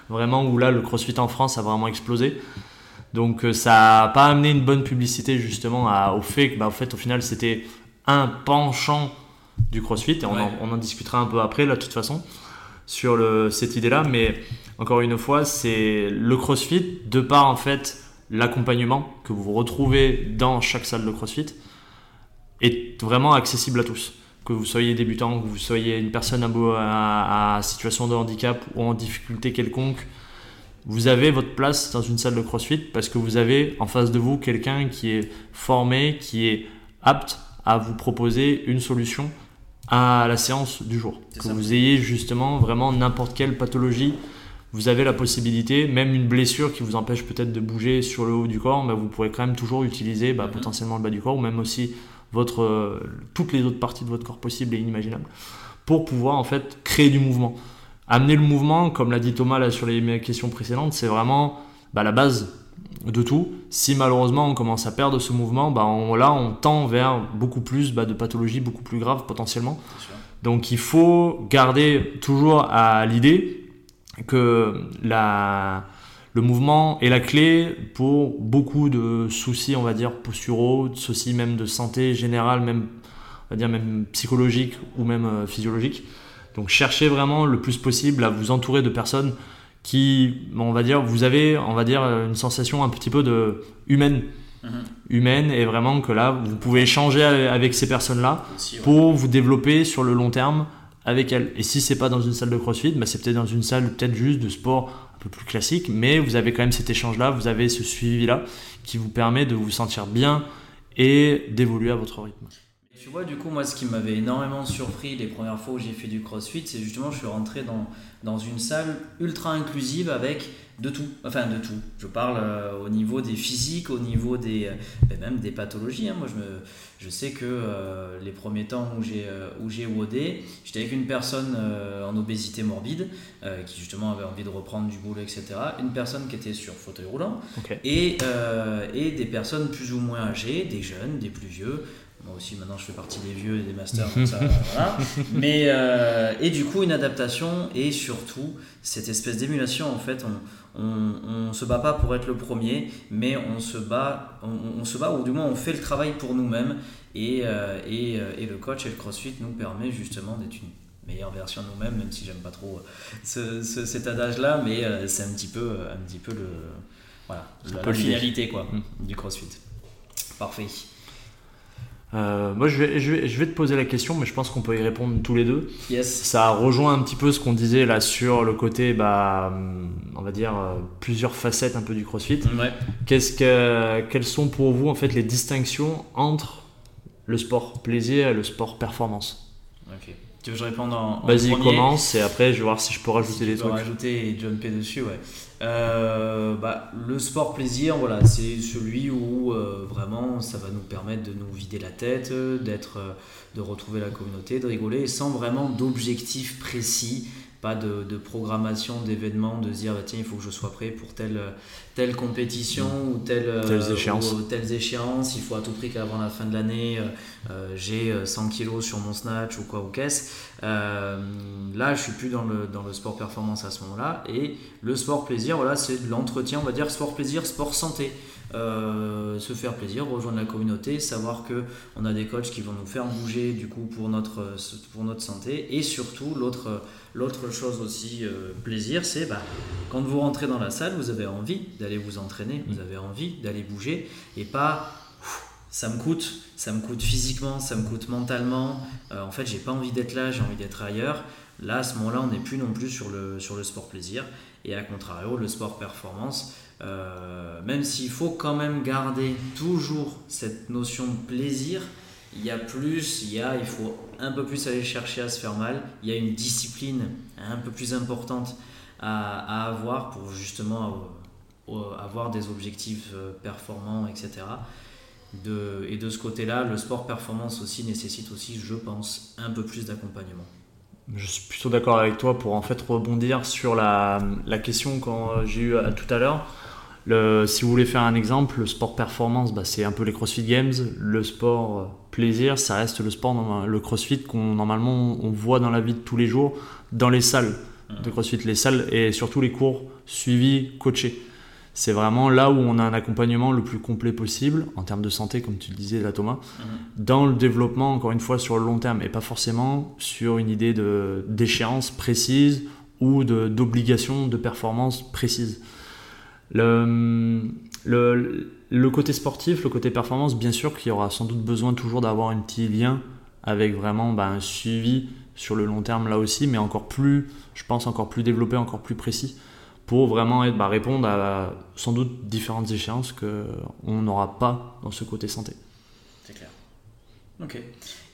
Vraiment, où là, le crossfit en France a vraiment explosé. Donc ça n'a pas amené une bonne publicité justement à, au fait que, bah, au fait, au final, c'était un penchant du CrossFit. Et on, en, on, en, discutera un peu après, là, de toute façon, sur le, cette idée-là. Mais encore une fois, c'est le CrossFit, de part en fait l'accompagnement que vous retrouvez dans chaque salle de CrossFit est vraiment accessible à tous. Que vous soyez débutant, que vous soyez une personne à, situation de handicap ou en difficulté quelconque, vous avez votre place dans une salle de CrossFit parce que vous avez en face de vous quelqu'un qui est formé, qui est apte à vous proposer une solution à la séance du jour. Que vous ayez justement vraiment n'importe quelle pathologie vous avez la possibilité, même une blessure qui vous empêche peut-être de bouger sur le haut du corps, bah, vous pourrez quand même toujours utiliser bah, mhm. potentiellement le bas du corps ou même aussi votre, euh, toutes les autres parties de votre corps possibles et inimaginables pour pouvoir en fait créer du mouvement. Amener le mouvement, comme l'a dit Thomas là, sur les questions précédentes, c'est vraiment bah, la base de tout. Si malheureusement on commence à perdre ce mouvement, bah, là on tend vers beaucoup plus de pathologies beaucoup plus graves potentiellement. Donc il faut garder toujours à l'idée que la, le mouvement est la clé pour beaucoup de soucis, on va dire, posturaux, de soucis même de santé générale, même, on va dire même psychologique ou même euh, physiologique. Donc cherchez vraiment le plus possible à vous entourer de personnes qui, on va dire, vous avez, on va dire, une sensation un petit peu de humaine. Mhm. humaine et vraiment que là vous pouvez échanger avec ces personnes là pour vous développer sur le long terme avec elles et si c'est pas dans une salle de crossfit bah c'est peut-être dans une salle peut-être juste de sport un peu plus classique mais vous avez quand même cet échange là vous avez ce suivi là qui vous permet de vous sentir bien et d'évoluer à votre rythme tu vois, du coup, moi, ce qui m'avait énormément surpris les premières fois où j'ai fait du crossfit, c'est justement, je suis rentré dans, dans une salle ultra inclusive avec de tout, enfin de tout. Je parle euh, au niveau des physiques, au niveau des, euh, ben, même des pathologies. Hein. Moi, je, me, je sais que euh, les premiers temps où j'ai où j'ai WOD, j'étais avec une personne en obésité morbide qui justement avait envie de reprendre du boulot, etc. Une personne qui était sur fauteuil roulant et, et des personnes plus ou moins âgées, des jeunes, des plus vieux. Moi aussi, maintenant, je fais partie des vieux et des masters, ça, Mais, euh, et du coup, une adaptation et surtout, cette espèce d'émulation, en fait, on, on, se bat pas pour être le premier, mais on se bat, on, se bat, ou du moins, on fait le travail pour nous-mêmes. Et, euh, et, euh, et, le coach et le crossfit nous permet justement d'être une meilleure version de nous-mêmes, même si j'aime pas trop ce, cet adage-là, mais c'est un petit peu, un petit peu le, voilà, la, finalité quoi, mm. du crossfit. Parfait. Euh, moi, je vais, je, vais, je vais, te poser la question, mais je pense qu'on peut y répondre tous les deux. Yes. Ça rejoint un petit peu ce qu'on disait là sur le côté, bah, on va dire, euh, plusieurs facettes un peu du CrossFit. Ouais. Qu'est-ce que, quelles sont pour vous en fait les distinctions entre le sport plaisir et le sport performance? Tu veux que je réponde en, Vas-y, commence et après je vais voir si je peux rajouter des trucs. rajouter et jumper dessus, ouais. Euh, bah, le sport plaisir, voilà, c'est celui où euh, vraiment ça va nous permettre de nous vider la tête, d'être, euh, de retrouver la communauté, de rigoler, sans vraiment d'objectif précis pas de, programmation d'événements, de se dire bah, tiens il faut que je sois prêt pour telle, telle compétition ou telle, telles, échéances. Ou, telles échéances, il faut à tout prix qu'avant la fin de l'année j'ai 100 kilos sur mon snatch ou quoi ou qu'est-ce. là je suis plus dans le, dans le sport performance à ce moment-là et le sport plaisir voilà c'est de l'entretien on va dire sport plaisir, sport santé. Euh, se faire plaisir, rejoindre la communauté, savoir que on a des coachs qui vont nous faire bouger du coup pour notre, pour notre santé et surtout l'autre, l'autre chose aussi euh, plaisir c'est bah, quand vous rentrez dans la salle vous avez envie d'aller vous entraîner, vous avez envie d'aller bouger et pas ça me coûte, ça me coûte physiquement, ça me coûte mentalement, euh, en fait j'ai pas envie d'être là, j'ai envie d'être ailleurs. Là à ce moment-là on n'est plus non plus sur le, sur le sport plaisir et à contrario le sport performance euh, même s'il faut quand même garder toujours cette notion de plaisir, il y a plus, il, y a, il faut un peu plus aller chercher à se faire mal, il y a une discipline un peu plus importante à, avoir pour justement avoir des objectifs euh, performants, etc. Et de ce côté-là, le sport performance aussi nécessite aussi, je pense, un peu plus d'accompagnement. Je suis plutôt d'accord avec toi pour en fait rebondir sur la, question que j'ai eu tout à l'heure si vous voulez faire un exemple, le sport performance, bah, c'est un peu les CrossFit Games. Le sport euh, plaisir, ça reste le sport, le CrossFit qu'on normalement on voit dans la vie de tous les jours, dans les salles de CrossFit, les salles et surtout les cours suivis, coachés. C'est vraiment là où on a un accompagnement le plus complet possible en termes de santé, comme tu le disais là Thomas, dans le développement encore une fois sur le long terme et pas forcément sur une idée d'échéance précise ou d'obligation de, de performance précise. Le, le, le, côté sportif, le côté performance, bien sûr qu'il y aura sans doute besoin toujours d'avoir un petit lien avec vraiment bah, un suivi sur le long terme là aussi, mais encore plus, je pense, encore plus développé, encore plus précis, pour vraiment bah, répondre à sans doute différentes échéances qu'on n'aura pas dans ce côté santé. C'est clair. Ok.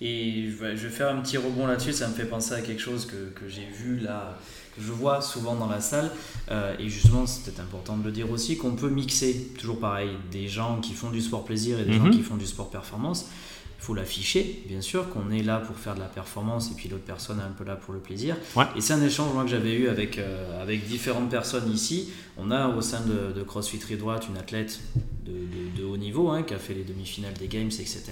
Et je vais faire un petit rebond là-dessus, ça me fait penser à quelque chose que, que j'ai vu là que je vois souvent dans la salle. Euh, et justement, c'est peut-être important de le dire aussi, qu'on peut mixer, toujours pareil, des gens qui font du sport plaisir et des gens mhm. qui font du sport performance. Il faut l'afficher, bien sûr, qu'on est là pour faire de la performance et puis l'autre personne est un peu là pour le plaisir. Et c'est un échange moi, que j'avais eu avec, euh, avec différentes personnes ici. On a au sein de, de CrossFit Droite une athlète de, de, haut niveau hein, qui a fait les demi-finales des Games, etc.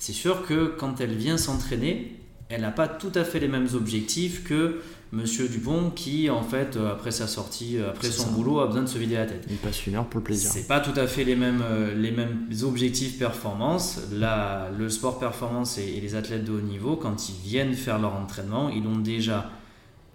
C'est sûr que quand elle vient s'entraîner, elle n'a pas tout à fait les mêmes objectifs que Monsieur Dupont qui, en fait, euh, après sa sortie, euh, après son boulot, a besoin de se vider la tête. Il passe une heure pour le plaisir. C'est pas tout à fait les mêmes, euh, les mêmes objectifs performance. Là, le sport performance et, les athlètes de haut niveau, quand ils viennent faire leur entraînement, ils l'ont déjà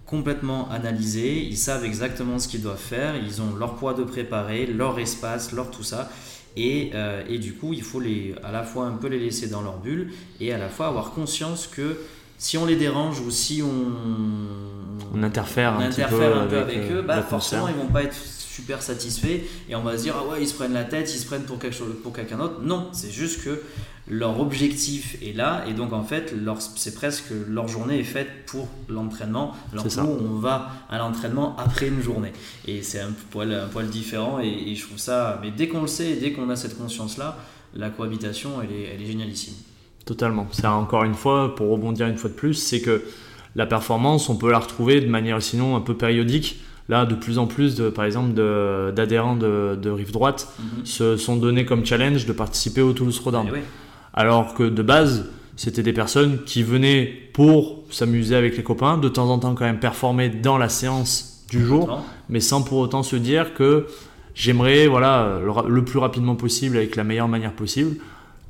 complètement analysé, ils savent exactement ce qu'ils doivent faire, ils ont leur poids de préparer, leur espace, leur tout ça. Et, et, du coup, il faut les, à la fois un peu les laisser dans leur bulle et à la fois avoir conscience que si on les dérange ou si on, on interfère, un, petit peu avec, eux, bah forcément ils vont pas être super satisfaits et on va se dire ah ouais ils se prennent la tête, ils se prennent pour quelque chose pour quelqu'un d'autre. Non, c'est juste que leur objectif est là et donc en fait c'est presque leur journée est faite pour l'entraînement. Alors nous on va à l'entraînement après une journée et c'est un poil un poil différent et, et, je trouve ça mais dès qu'on le sait et dès qu'on a cette conscience là, la cohabitation elle est, elle est génialissime. Totalement. C'est encore une fois, pour rebondir une fois de plus, c'est que la performance, on peut la retrouver de manière sinon un peu périodique. Là, de plus en plus, de, par exemple, d'adhérents de, de, Rive Droite mhm. se sont donnés comme challenge de participer au Toulouse Rodin. Eh Alors que de base, c'était des personnes qui venaient pour s'amuser avec les copains, de temps en temps quand même performer dans la séance du jour, mais sans pour autant se dire que j'aimerais voilà, le plus rapidement possible avec la meilleure manière possible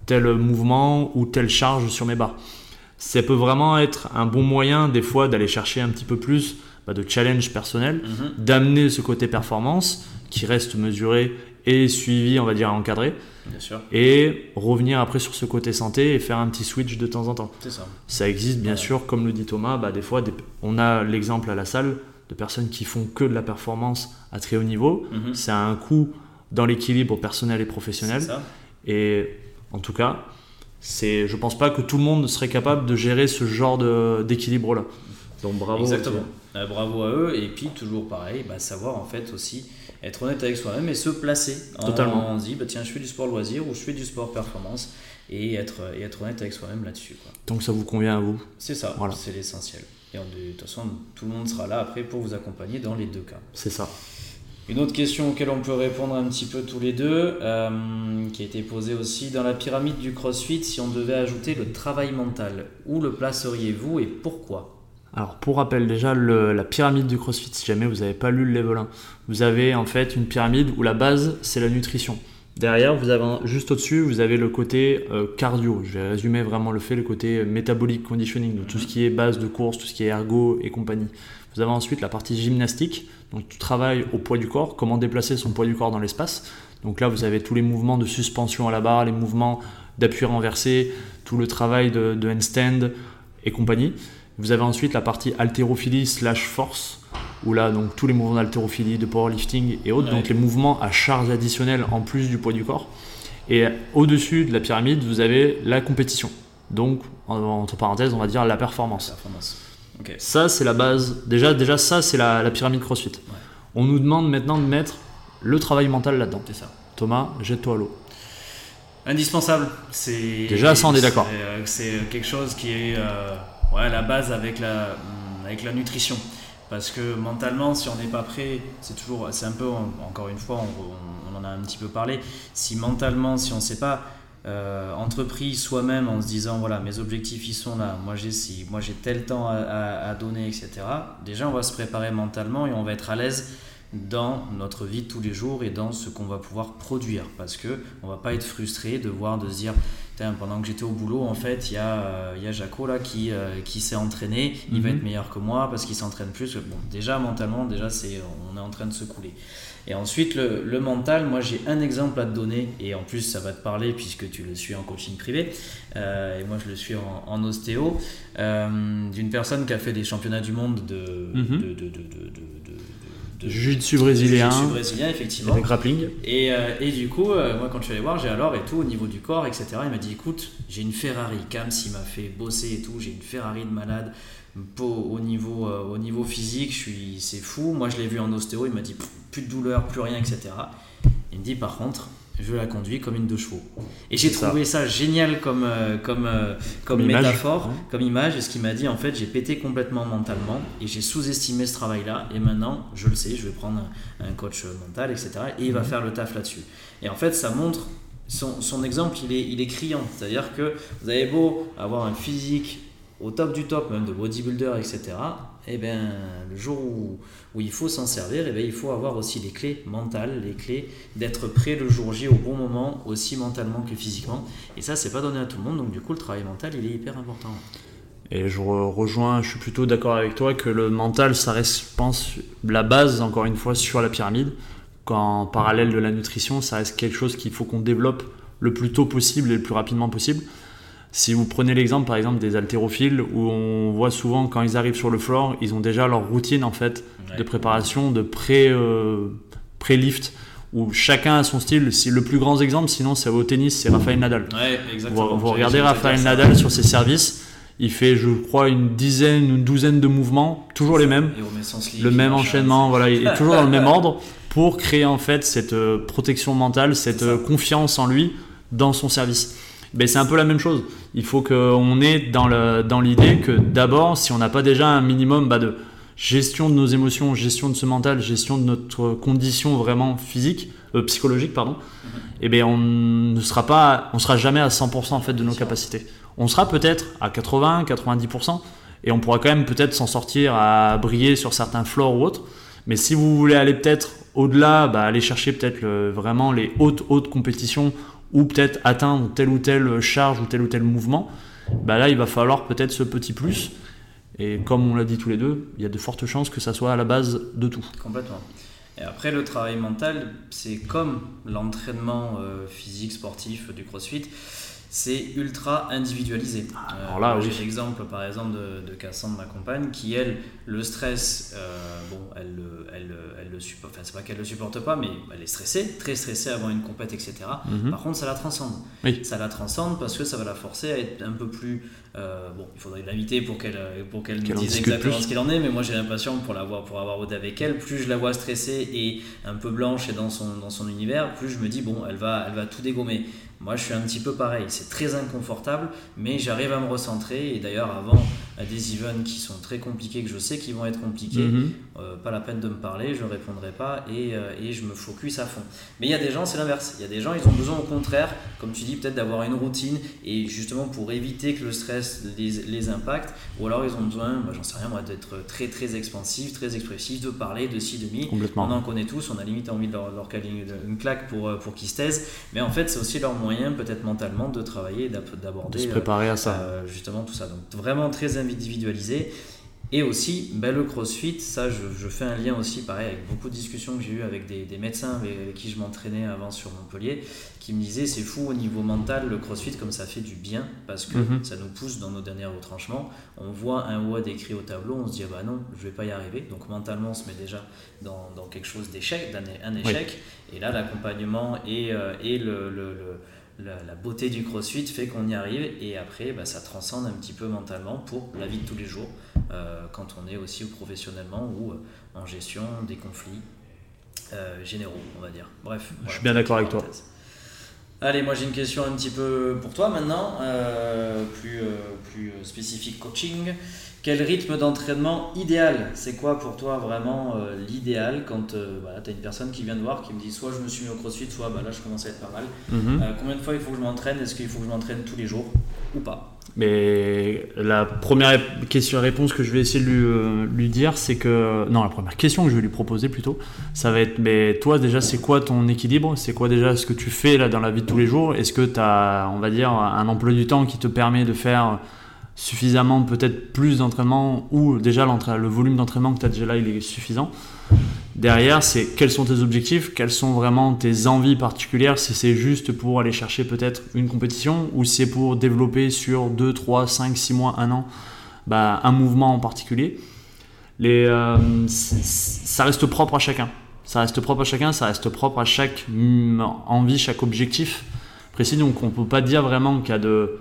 tel mouvement ou telle charge sur mes barres. Ça peut vraiment être un bon moyen des fois d'aller chercher un petit peu plus bah, de challenge personnel, mhm. d'amener ce côté performance qui reste mesuré et suivi, on va dire, encadré. Bien sûr. Et revenir après sur ce côté santé et faire un petit switch de temps en temps. C'est ça. Ça existe bien sûr, comme le dit Thomas, bah, des fois on a l'exemple à la salle de personnes qui font que de la performance à très haut niveau. Mhm. C'est un coût dans l'équilibre personnel et professionnel. Ça. Et en tout cas, c'est, je pense pas que tout le monde serait capable de gérer ce genre d'équilibre là. Donc bravo. Exactement. Euh, bravo à eux et puis toujours pareil, bah, savoir en fait aussi être honnête avec soi-même et se placer. Totalement. On, dit bah tiens je fais du sport loisir ou je fais du sport performance et être et être honnête avec soi-même là-dessus. Donc ça vous convient à vous. C'est ça. Voilà. C'est l'essentiel. Et de toute façon tout le monde sera là après pour vous accompagner dans les deux cas. C'est ça. Une autre question auquel on peut répondre un petit peu tous les deux, euh, qui a été posée aussi dans la pyramide du CrossFit, si on devait ajouter le travail mental, où le placeriez-vous et pourquoi? Alors pour rappel déjà, la pyramide du CrossFit, si jamais vous n'avez pas lu le level 1, vous avez en fait une pyramide où la base c'est la nutrition. Derrière, vous avez juste au-dessus, vous avez le côté euh, cardio. Je vais résumer vraiment le fait, le côté métabolique conditioning, donc tout ce qui est base de course, tout ce qui est ergo et compagnie. Vous avez ensuite la partie gymnastique, donc tu travailles au poids du corps, comment déplacer son poids du corps dans l'espace? Donc là, vous avez tous les mouvements de suspension à la barre, les mouvements d'appui renversé, tout le travail de, handstand et compagnie. Vous avez ensuite la partie haltérophilie slash force, où là, donc tous les mouvements d'haltérophilie, de powerlifting et autres, donc les mouvements à charge additionnelle en plus du poids du corps. Et au-dessus de la pyramide, vous avez la compétition. Donc, entre parenthèses, on va dire la performance. performance. Ça, c'est la base. Déjà, déjà ça, c'est la, pyramide CrossFit. On nous demande maintenant de mettre le travail mental là-dedans. C'est ça. Thomas, jette-toi à l'eau. Indispensable. C'est déjà ça, on est d'accord. C'est euh, quelque chose qui est euh, ouais, la base avec la, mm, avec la nutrition. Parce que mentalement, si on n'est pas prêt, c'est toujours, c'est un peu, encore une fois, on, on, en a un petit peu parlé. Si mentalement, si on ne sait pas, euh, entrepris soi-même en se disant voilà mes objectifs ils sont là. Moi j'ai si moi j'ai tel temps à, donner etc déjà on va se préparer mentalement et on va être à l'aise dans notre vie de tous les jours et dans ce qu'on va pouvoir produire. Parce que on va pas être frustré de voir de se dire pendant que j'étais au boulot en fait il y a euh, il y a Jaco là qui euh, qui s'est entraîné. Il va mhm. être meilleur que moi parce qu'il s'entraîne plus. Bon déjà mentalement déjà c'est on est en train de se couler et ensuite, le, mental, moi j'ai un exemple à te donner, et en plus ça va te parler puisque tu le suis en coaching privé, euh, et moi je le suis en, ostéo, euh, d'une personne qui a fait des championnats du monde de, mhm. de, de, de Jiu-jitsu brésilien, effectivement. grappling. Et, euh, et du coup, moi quand je suis allé voir, j'ai alors et tout au niveau du corps, etc. Il m'a dit écoute, j'ai une Ferrari, Cam s'il m'a fait bosser et tout, j'ai une Ferrari de malade au niveau, euh, au niveau physique, je suis, c'est fou. Moi, je l'ai vu en ostéo, il m'a dit plus de douleur, plus rien, etc. Il me dit par contre, je la conduis comme une deux chevaux. Et j'ai trouvé ça. génial comme, euh, comme, euh, comme, métaphore, comme image. Et ce qu'il m'a dit, en fait, j'ai pété complètement mentalement et j'ai sous-estimé ce travail-là. Et maintenant, je le sais, je vais prendre un, coach mental, etc. Et il va mhm. faire le taf là-dessus. Et en fait, ça montre. Son, son exemple, il est, il est criant. C'est-à-dire que vous avez beau avoir un physique au top du top, même de bodybuilder, etc., et ben, le jour où, où il faut s'en servir, et ben, il faut avoir aussi les clés mentales, les clés d'être prêt le jour J au bon moment, aussi mentalement que physiquement. Et ça, c'est pas donné à tout le monde, donc du coup, le travail mental, il est hyper important. Et je rejoins, je suis plutôt d'accord avec toi que le mental, ça reste, je pense, la base, encore une fois, sur la pyramide. Qu'en parallèle de la nutrition, ça reste quelque chose qu'il faut qu'on développe le plus tôt possible et le plus rapidement possible. Si vous prenez l'exemple par exemple des haltérophiles où on voit souvent quand ils arrivent sur le floor, ils ont déjà leur routine en fait de préparation, de pré, euh, lift où chacun a son style. Si le plus grand exemple, sinon c'est au tennis, c'est Rafael Nadal. Ouais. Vous, regardez Rafael Nadal sur ses services, il fait, je crois, une dizaine, une douzaine de mouvements, toujours les mêmes, le même enchaînement, voilà, il est toujours dans le même ordre pour créer en fait cette euh, protection mentale, cette euh, confiance en lui dans son service ben, c'est un peu la même chose. Il faut qu'on ait dans, le, dans l'idée que d'abord, si on n'a pas déjà un minimum bah, de gestion de nos émotions, gestion de ce mental, gestion de notre condition vraiment physique, euh, psychologique, pardon, eh ben on ne sera pas, on sera jamais à 100% en fait de nos capacités. On sera peut-être à 80, 90%, et on pourra quand même peut-être s'en sortir à briller sur certains floors ou autres. Mais si vous voulez aller peut-être au-delà, bah, aller chercher peut-être vraiment les hautes hautes compétitions ou peut-être atteindre telle ou telle charge ou tel ou tel mouvement, bah là il va falloir peut-être ce petit plus. Et comme on l'a dit tous les deux, il y a de fortes chances que ça soit à la base de tout. Complètement. Et après, le travail mental, c'est comme l'entraînement euh, physique, sportif du crossfit c'est ultra individualisé. Euh, Alors là, J'ai l'exemple par exemple de, de, Cassandre, ma compagne, qui elle, le stress, euh, bon, elle, elle, elle, le supporte, enfin c'est pas qu'elle le supporte pas, mais elle est stressée, très stressée avant une compète, etc. Mhm. Par contre, ça la transcende. Ça la transcende parce que ça va la forcer à être un peu plus. Euh, bon, il faudrait l'inviter pour qu'elle pour qu'elle nous dise exactement ce qu'il en est, mais moi j'ai l'impression pour l'avoir pour avoir rodé avec elle, plus je la vois stressée et un peu blanche et dans son dans son univers, plus je me dis bon, elle va elle va tout dégommer. Moi, je suis un petit peu pareil. C'est très inconfortable, mais j'arrive à me recentrer. Et d'ailleurs, avant des events qui sont très compliqués, que je sais qu'ils vont être compliqués, mhm. euh, pas la peine de me parler, je ne répondrai pas et, euh, et, je me focus à fond. Mais il y a des gens, c'est l'inverse. Il y a des gens, ils ont besoin au contraire, comme tu dis, peut-être d'avoir une routine et justement pour éviter que le stress les, les impacte. Ou alors ils ont besoin, moi j'en sais rien, moi, d'être très très expansif, très expressif, de parler, de ci, de mi. Complètement. On en connaît tous, on a limite envie de leur, leur caler une, claque pour, euh, pour qu'ils se taisent. Mais en fait, c'est aussi leur moyen, peut-être mentalement, de travailler, d'aborder. De se préparer à ça. justement tout ça. Donc vraiment très individualisé. Et aussi, ben, le crossfit, ça je, fais un lien aussi, pareil, avec beaucoup de discussions que j'ai eues avec des, médecins avec, qui je m'entraînais avant sur Montpellier, qui me disaient c'est fou au niveau mental, le crossfit, comme ça fait du bien, parce que mhm. ça nous pousse dans nos derniers retranchements. On voit un WOD écrit au tableau, on se dit ah bah non, je vais pas y arriver. Donc mentalement, on se met déjà dans, dans quelque chose d'échec, d'un échec. Et là, l'accompagnement et, euh, et le, le la, beauté du crossfit fait qu'on y arrive et après bah, ça transcende un petit peu mentalement pour la vie de tous les jours euh, quand on est aussi professionnellement ou euh, en gestion des conflits euh, généraux on va dire. Bref je suis bien d'accord avec toi. Allez moi j'ai une question un petit peu pour toi maintenant plus, plus spécifique coaching quel rythme d'entraînement idéal? C'est quoi pour toi vraiment euh, l'idéal quand euh, tu as une personne qui vient de voir, qui me dit soit je me suis mis au crossfit, soit bah, là je commence à être pas mal. Mhm. Euh, combien de fois il faut que je m'entraîne? Est-ce qu'il faut que je m'entraîne tous les jours ou pas? Mais la première question-réponse que je vais essayer de lui, lui dire, c'est que. Non, la première question que je vais lui proposer plutôt, ça va être mais toi déjà, c'est quoi ton équilibre? C'est quoi déjà ce que tu fais là dans la vie de tous les jours? Est-ce que tu as, on va dire, un emploi du temps qui te permet de faire suffisamment peut-être plus d'entraînement ou déjà le volume d'entraînement que tu as déjà là il est suffisant. Derrière, c'est quels sont tes objectifs, quelles sont vraiment tes envies particulières, si c'est juste pour aller chercher peut-être une compétition ou si c'est pour développer sur 2, 3, 5, 6 mois, 1 an bah, un mouvement en particulier. Les, euh, ça reste propre à chacun. Ça reste propre à chacun, ça reste propre à chaque envie, chaque objectif précis. Donc on ne peut pas dire vraiment qu'il y a de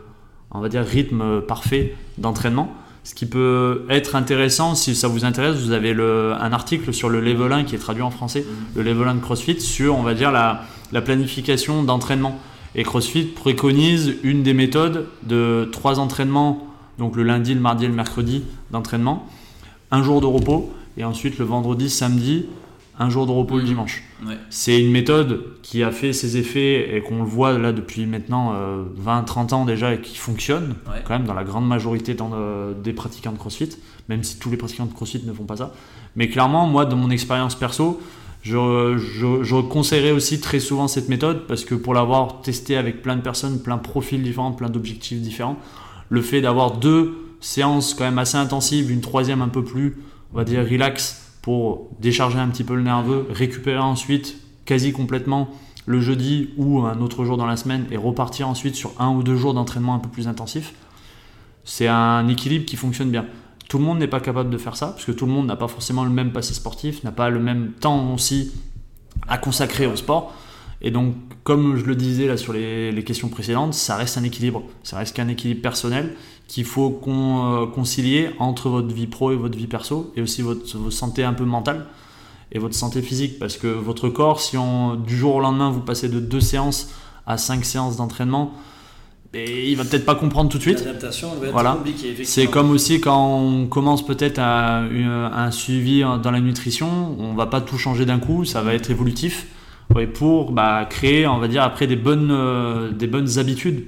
on va dire, rythme parfait d'entraînement. Ce qui peut être intéressant, si ça vous intéresse, vous avez le, un article sur le level 1 qui est traduit en français, mm. le level 1 de CrossFit, sur, on va dire, la, la planification d'entraînement. Et CrossFit préconise une des méthodes de trois entraînements, donc le lundi, le mardi et le mercredi d'entraînement, un jour de repos, et ensuite le vendredi, samedi, un jour de repos le Mhm. dimanche. Ouais. C'est une méthode qui a fait ses effets et qu'on le voit là depuis maintenant 20-30 ans déjà et qui fonctionne Ouais. quand même dans la grande majorité dans, euh, des pratiquants de CrossFit, même si tous les pratiquants de CrossFit ne font pas ça. Mais clairement, moi, de mon expérience perso, je, je, je conseillerais aussi très souvent cette méthode parce que pour l'avoir testé avec plein de personnes, plein de profils différents, plein d'objectifs différents, le fait d'avoir deux séances quand même assez intensives, une troisième un peu plus, on va dire, relax pour décharger un petit peu le nerveux, récupérer ensuite quasi complètement le jeudi ou un autre jour dans la semaine et repartir ensuite sur un ou deux jours d'entraînement un peu plus intensif, c'est un équilibre qui fonctionne bien. Tout le monde n'est pas capable de faire ça, parce que tout le monde n'a pas forcément le même passé sportif, n'a pas le même temps aussi à consacrer au sport. Et donc, comme je le disais là sur les, les questions précédentes, ça reste un équilibre. Ça reste qu'un équilibre personnel qu'il faut con- euh, concilier entre votre vie pro et votre vie perso, et aussi votre, votre santé un peu mentale et votre santé physique. Parce que votre corps, si on, du jour au lendemain vous passez de deux séances à cinq séances d'entraînement, et il va peut-être pas comprendre tout de suite. L'adaptation elle va être Voilà. compliquée, C'est comme aussi quand on commence peut-être à une- un suivi dans la nutrition, on va pas tout changer d'un coup, ça va être évolutif ouais, pour bah, créer, on va dire, après des bonnes, euh, des bonnes habitudes.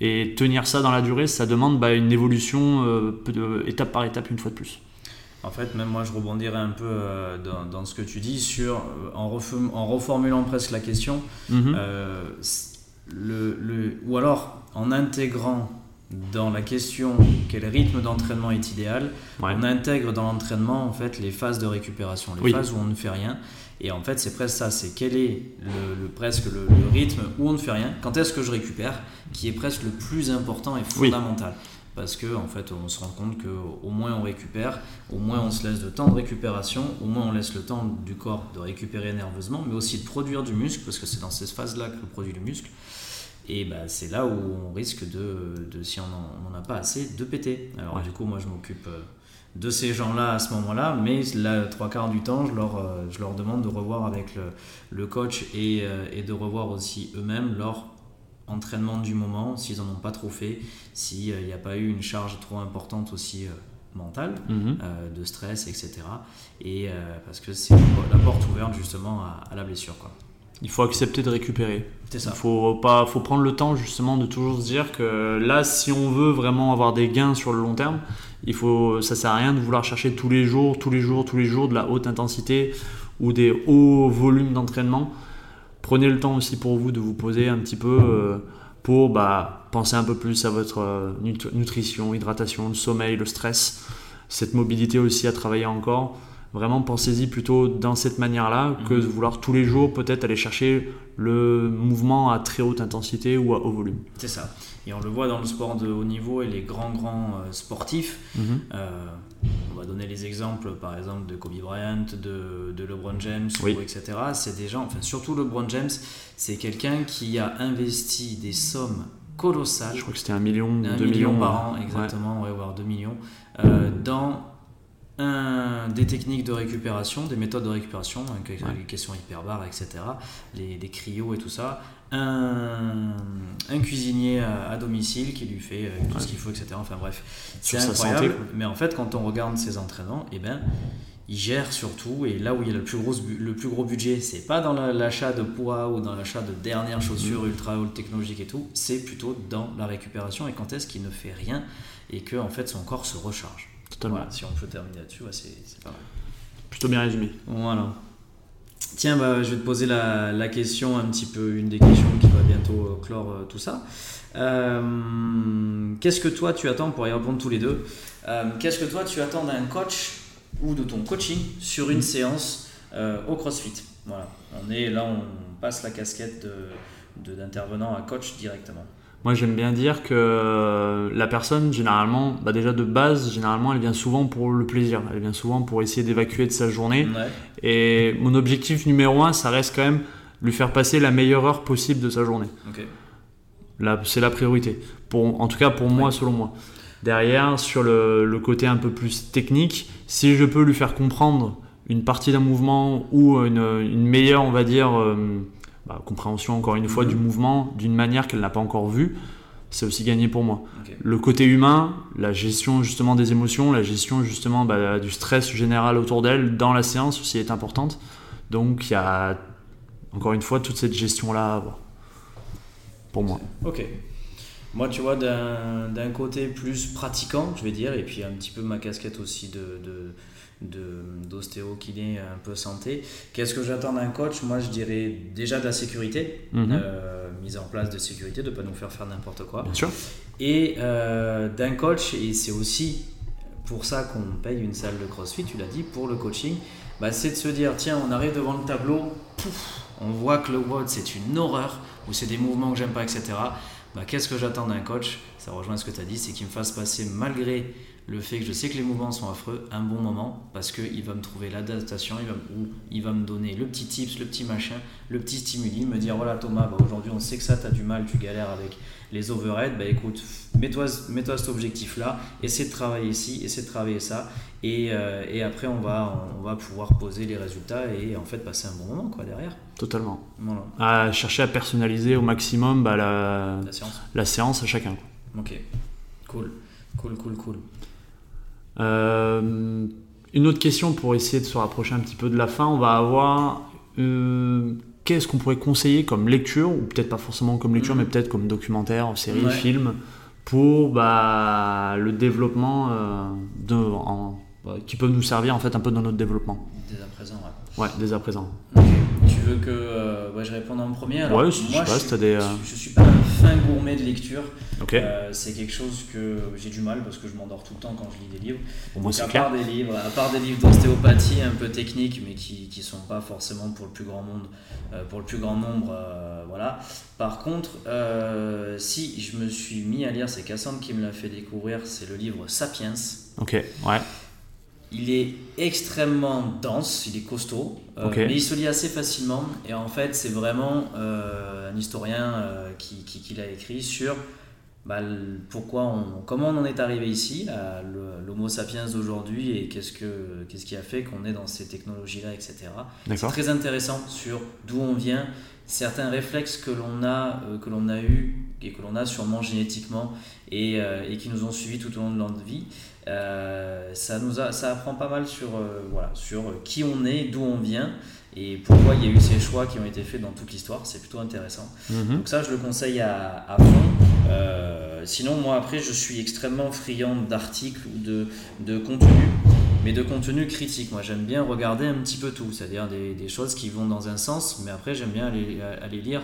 Et tenir ça dans la durée, ça demande bah, une évolution euh, étape par étape une fois de plus. En fait, même moi, je rebondirais un peu euh, dans, dans ce que tu dis sur, en, reformulant presque la question, Mhm. le, le- ou alors en intégrant dans la question quel rythme d'entraînement est idéal, Ouais. on intègre dans l'entraînement en fait les phases de récupération, les Oui. phases où on ne fait rien. Et en fait, c'est presque ça, c'est quel est le, le- presque le, le rythme où on ne fait rien, quand est-ce que je récupère, qui est presque le plus important et Oui. fondamental. Parce que en fait, on se rend compte que au moins on récupère, au moins on se laisse de temps de récupération, au moins on laisse le temps du corps de récupérer nerveusement, mais aussi de produire du muscle, parce que c'est dans ces phases-là que produit le muscle. Et bah, c'est là où on risque de, de si on n'en a pas assez, de péter. Alors Ouais. du coup, moi je m'occupe euh, de ces gens-là à ce moment-là, mais là, trois quarts du temps, je leur, euh, je leur demande de revoir avec le, le coach et, euh, et de revoir aussi eux-mêmes leur entraînement du moment, s'ils en ont pas trop fait, s'il n'y a pas eu une charge trop importante aussi euh, mentale, Mhm. euh, de stress, etc. Et euh, parce que c'est la porte ouverte justement à, à la blessure. Quoi. Il faut accepter de récupérer. C'est Il ça. faut, pas, faut prendre le temps justement de toujours se dire que là, si on veut vraiment avoir des gains sur le long terme, il faut, ça sert à rien de vouloir chercher tous les jours, tous les jours, tous les jours de la haute intensité ou des hauts volumes d'entraînement. Prenez le temps aussi pour vous de vous poser un petit peu euh, pour bah, penser un peu plus à votre euh, nut- nutrition, hydratation, le sommeil, le stress, cette mobilité aussi à travailler encore. Vraiment, pensez-y plutôt dans cette manière-là que Mhm. de vouloir tous les jours peut-être aller chercher le mouvement à très haute intensité ou à haut volume. C'est ça. Et on le voit dans le sport de haut niveau et les grands, grands euh, sportifs. Euh, on va donner les exemples, par exemple, de Kobe Bryant, de, de LeBron James, Oui. ou etc. C'est des gens, enfin, surtout LeBron James, c'est quelqu'un qui a investi des sommes colossales Je crois que c'était un million, un deux million millions par ouais. an, exactement, ouais, voire 2 millions, euh, dans un, des techniques de récupération, des méthodes de récupération, avec Ouais. les questions hyperbares, etc., les, des cryos et tout ça, un, un cuisinier à, à domicile qui lui fait euh, tout Ouais. ce qu'il faut, etc. Enfin bref, c'est incroyable. santé, mais en fait, quand on regarde ses entraînements, eh ben, il gère surtout, et là où il y a le plus gros, le plus gros budget, c'est pas dans la- l'achat de poids ou dans l'achat de dernières chaussures Mm. ultra haute technologiques et tout, c'est plutôt dans la récupération et quand est-ce qu'il ne fait rien et que en fait son corps se recharge. Totalement. Voilà, si on peut terminer là-dessus, ouais, c'est pas mal. Plutôt bien résumé. Voilà. Tiens, bah, je vais te poser la, la question, un petit peu une des questions qui va bientôt euh, clore euh, tout ça. Euh, Qu'est-ce que toi tu attends pour y répondre tous les deux euh, Qu'est-ce que toi tu attends d'un coach ou de ton coaching sur une séance euh, au CrossFit? Voilà, on est là, on passe la casquette de- d'intervenant à coach directement. Moi, j'aime bien dire que euh, la personne, généralement, bah déjà de base, généralement, elle vient souvent pour le plaisir. Elle vient souvent pour essayer d'évacuer de sa journée. Ouais. Et mon objectif numéro un, ça reste quand même lui faire passer la meilleure heure possible de sa journée. Là, c'est la priorité. Pour, en tout cas, pour moi, selon moi. Derrière, sur le, le côté un peu plus technique, si je peux lui faire comprendre une partie d'un mouvement ou une, une meilleure, on va dire, euh, bah, compréhension encore une fois Mhm. du mouvement d'une manière qu'elle n'a pas encore vue, c'est aussi gagné pour moi. Le côté humain, la gestion justement des émotions, la gestion justement bah, du stress général autour d'elle dans la séance aussi est importante. Donc il y a encore une fois toute cette gestion-là à avoir. Pour moi. Ok. Moi, tu vois, d'un d'un côté plus pratiquant, je vais dire, et puis un petit peu ma casquette aussi de, de, de- d'ostéo kiné un peu santé. Qu'est-ce que j'attends d'un coach? Moi, je dirais déjà de la sécurité, Mhm. euh, mise en place de sécurité, de ne pas nous faire faire n'importe quoi. Bien sûr. Et euh, d'un coach, et c'est aussi pour ça qu'on paye une salle de CrossFit, tu l'as dit, pour le coaching, bah, c'est de se dire, tiens, on arrive devant le tableau, pouf, on voit que le WOD c'est une horreur, ou c'est des mouvements que j'aime pas, etc. Bah, Qu'est-ce que j'attends d'un coach? Ça rejoint ce que tu as dit, c'est qu'il me fasse passer, malgré le fait que je sais que les mouvements sont affreux, un bon moment, parce qu'il va me trouver l'adaptation, il va, ou il va me donner le petit tips, le petit machin, le petit stimuli, me dire, voilà Thomas, bah, aujourd'hui on sait que ça, tu as du mal, tu galères avec les overheads, bah écoute, mets-toi mets-toi cet objectif-là, essaie de travailler ici, essaie de travailler ça, et, euh, et après on va, on va pouvoir poser les résultats et en fait passer un bon moment quoi derrière. Totalement. Voilà, À chercher à personnaliser au maximum bah, la, la séance. la séance à chacun. quoi. Ok, cool, cool, cool, cool. Euh, une autre question pour essayer de se rapprocher un petit peu de la fin, on va avoir euh, qu'est-ce qu'on pourrait conseiller comme lecture, ou peut-être pas forcément comme lecture, Mhm. mais peut-être comme documentaire, série, Ouais. film, pour bah, le développement euh, de, en- qui peut nous servir en fait un peu dans notre développement? Dès à présent, ouais. Ouais, dès à présent. Tu veux que euh, ouais, je réponde en premier Alors, Ouais, je sais moi, pas si suis- des, euh, je, je suis pas un fin gourmet de lecture. Ok, Euh, c'est quelque chose que j'ai du mal parce que je m'endors tout le temps quand je lis des livres. au moins Donc, c'est à clair. part des livres, à part des livres d'ostéopathie un peu techniques, mais qui qui sont pas forcément pour le plus grand monde, euh, pour le plus grand nombre, voilà. Par contre, si je me suis mis à lire, c'est Cassandre qui me l'a fait découvrir, c'est le livre Sapiens. Ok, ouais, Il est extrêmement dense, il est costaud, euh, mais il se lit assez facilement. Et en fait, c'est vraiment euh, un historien euh, qui, qui, qui l'a écrit sur bah, le- pourquoi on, comment on en est arrivé ici, à l'Homo sapiens d'aujourd'hui, et qu'est-ce, que, qu'est-ce qui a fait qu'on est dans ces technologies-là, etc. C'est très intéressant sur d'où on vient, certains réflexes que l'on a, euh, que l'on a eu et que l'on a sûrement génétiquement et, euh, et qui nous ont suivis tout au long de notre vie. Euh, ça nous a, ça apprend pas mal sur, euh, voilà, sur qui on est, d'où on vient et pourquoi il y a eu ces choix qui ont été faits dans toute l'histoire. C'est plutôt intéressant. Mhm. Donc ça, je le conseille à, à fond. Sinon, moi, après, je suis extrêmement friand d'articles ou de, de contenu, mais de contenu critique. Moi, j'aime bien regarder un petit peu tout, c'est-à-dire des, des choses qui vont dans un sens, mais après, j'aime bien aller, aller lire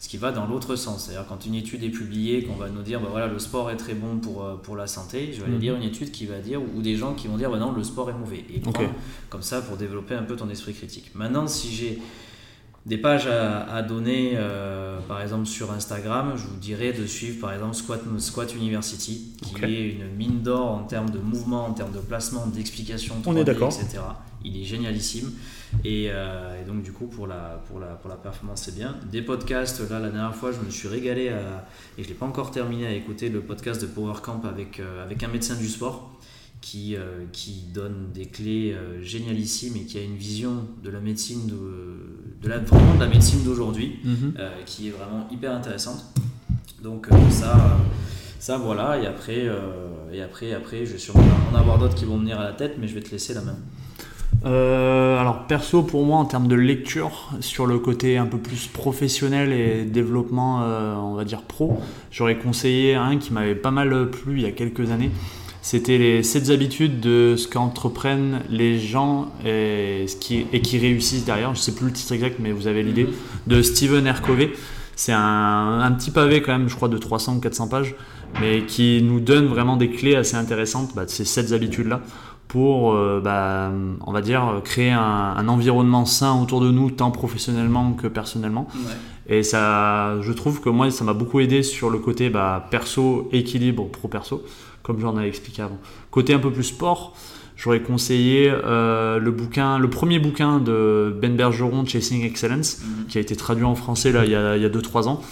ce qui va dans l'autre sens. C'est-à-dire quand une étude est publiée, qu'on va nous dire, bah voilà, le sport est très bon pour, euh, pour la santé, je vais aller Mhm. lire une étude qui va dire, ou des gens qui vont dire, bah non, le sport est mauvais. Et Ok. prendre comme ça pour développer un peu ton esprit critique. Maintenant, si j'ai des pages à, à donner, euh, par exemple sur Instagram, je vous dirais de suivre par exemple Squat, Squat University, qui est une mine d'or en termes de mouvement, en termes de placement, d'explication, On est 3D, d'accord. etc. Il est génialissime. Et, euh, et donc du coup pour la, pour la, pour la performance c'est bien. Des podcasts, là la dernière fois je me suis régalé à- et je ne l'ai pas encore terminé à écouter le podcast de Power Camp avec, euh, avec un médecin du sport qui, qui donne des clés génialissimes et qui a une vision de la médecine, de, de la, vraiment de la médecine d'aujourd'hui, Mhm. euh, qui est vraiment hyper intéressante. Donc euh, ça, euh, ça voilà, et après, et après, après, je vais sûrement en avoir d'autres qui vont venir à la tête, mais je vais te laisser la main. Euh, alors perso pour moi en termes de lecture sur le côté un peu plus professionnel et développement euh, on va dire pro j'aurais conseillé un qui m'avait pas mal plu il y a quelques années c'était les 7 habitudes de ce qu'entreprennent les gens et, ce qui, et qui réussissent derrière. Je sais plus le titre exact mais vous avez l'idée. De Steven R. Covey c'est un, un petit pavé quand même je crois de 300 ou 400 pages mais qui nous donne vraiment des clés assez intéressantes bah, de ces 7 habitudes là pour, euh, bah, on va dire, créer un, un environnement sain autour de nous, tant professionnellement que personnellement. Ouais. Et ça, je trouve que moi, ça m'a beaucoup aidé sur le côté bah, perso, équilibre pro-perso, comme j'en avais expliqué avant. Côté un peu plus sport, j'aurais conseillé euh, le bouquin, le premier bouquin de Ben Bergeron, Chasing Excellence, Mhm. qui a été traduit en français là, il y a 2-3 ans.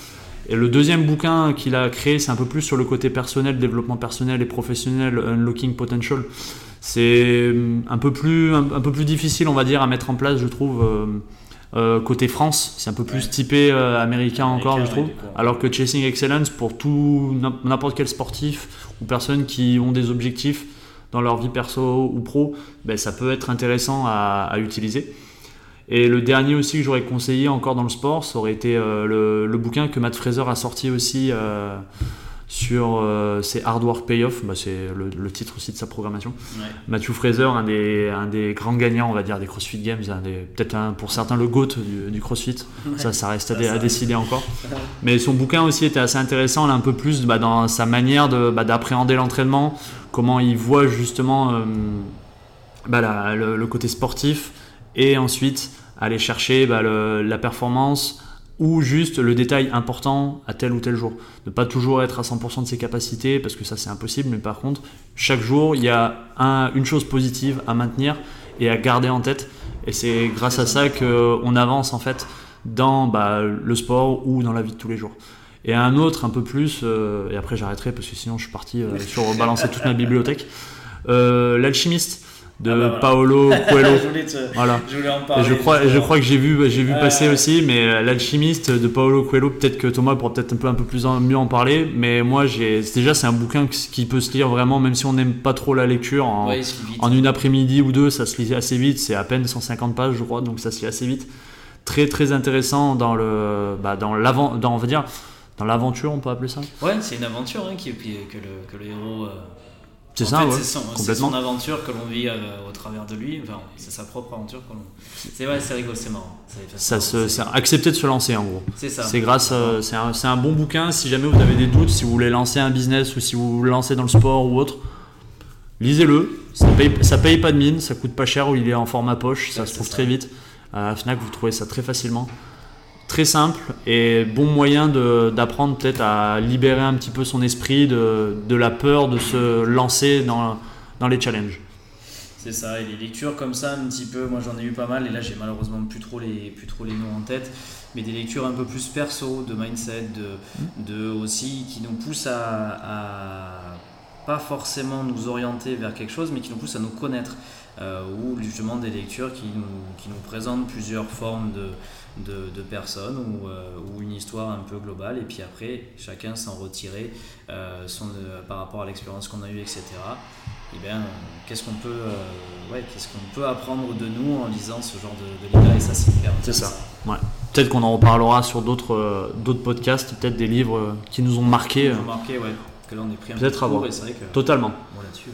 Et le deuxième bouquin qu'il a créé, c'est un peu plus sur le côté personnel, développement personnel et professionnel, Unlocking Potential. C'est hum, un peu plus, un, un peu plus difficile, on va dire, à mettre en place, je trouve. euh, euh, côté France, c'est un peu plus Ouais. typé euh, américain, encore, je trouve. ouais. Alors que Chasing Excellence, pour tout n'im- n'importe quel sportif ou personnes qui ont des objectifs dans leur vie perso ou pro, ben, ça peut être intéressant à, à utiliser. Et le dernier aussi que j'aurais conseillé encore dans le sport, ça aurait été le, le, bouquin que Matt Fraser a sorti aussi sur euh, c'est Hard Work Payoff, bah, c'est le, titre aussi de sa programmation. Matthew Fraser, un des, un des grands gagnants, on va dire, des CrossFit Games, peut-être pour certains le GOAT du, CrossFit, ça, ça reste à, décider encore. Mais son bouquin aussi était assez intéressant, là, un peu plus bah, dans sa manière bah, d'appréhender l'entraînement, comment il voit justement euh, bah, le, le, côté sportif, et ensuite aller chercher le, la performance ou juste le détail important à tel ou tel jour. Ne pas toujours être à 100% de ses capacités, parce que ça c'est impossible, mais par contre, chaque jour, il y a une chose positive à maintenir et à garder en tête. Et c'est grâce à ça qu'on avance en fait dans bah, le sport ou dans la vie de tous les jours. Et un autre un peu plus, euh, et après j'arrêterai parce que sinon je suis parti euh, sur balancer toute ma bibliothèque, euh, l'alchimiste de ah bah Paolo Coelho. je voilà. Je voulais en parler. Et je crois, je crois que j'ai vu, j'ai vu passer aussi, mais euh, l'alchimiste de Paolo Coelho, peut-être que Thomas pourra peut-être un peu, un peu plus mieux en parler, mais moi j'ai, déjà c'est un bouquin qui peut se lire vraiment, même si on n'aime pas trop la lecture, en, en une après-midi ou deux, ça se lit assez vite, c'est à peine 150 pages je crois, donc ça se lit assez vite. Très très intéressant dans le, bah, dans l'avant, dans on va dire, dans l'aventure, on peut appeler ça. Ouais, c'est une aventure hein, qui, que, le, que le héros. Euh, c'est ça, ouais, c'est son, aventure que l'on vit euh, au travers de lui. Enfin, c'est sa propre aventure que l'on. C'est vrai, c'est rigolo, c'est marrant. Ça, c'est accepter de se lancer en gros. C'est ça. C'est grâce, euh, c'est un, un, bon bouquin. Si jamais vous avez des doutes, si vous voulez lancer un business ou si vous vous lancez dans le sport ou autre, lisez-le. Ça paye, ça paye pas de mine, ça coûte pas cher. Ou il est en format poche, ça se trouve très vite. À Fnac, vous trouvez ça très facilement très simple et bon moyen d'apprendre peut-être à libérer un petit peu son esprit de, de la peur de se lancer dans, dans les challenges. C'est ça, et les lectures comme ça, un petit peu, moi j'en ai eu pas mal, et là j'ai malheureusement plus trop, les, plus trop les noms en tête, mais des lectures un peu plus perso, de mindset, de, de aussi qui nous poussent à, à, pas forcément nous orienter vers quelque chose, mais qui nous poussent à nous connaître, euh, ou justement des lectures qui nous, qui nous présentent plusieurs formes de, de, personnes ou, euh, ou, une histoire un peu globale. Et puis après chacun s'en retirer euh, son, euh, par rapport à l'expérience qu'on a eue etc et eh bien qu'est-ce qu'on peut ouais, qu'est-ce qu'on peut apprendre de nous en lisant ce genre de, de livre et ça c'est hyper c'est ça. ouais. peut-être qu'on en reparlera sur d'autres d'autres podcasts peut-être des livres qui nous ont marqué marqué ouais. Que là on est pris un peut-être peu vrai que, totalement. là-dessus.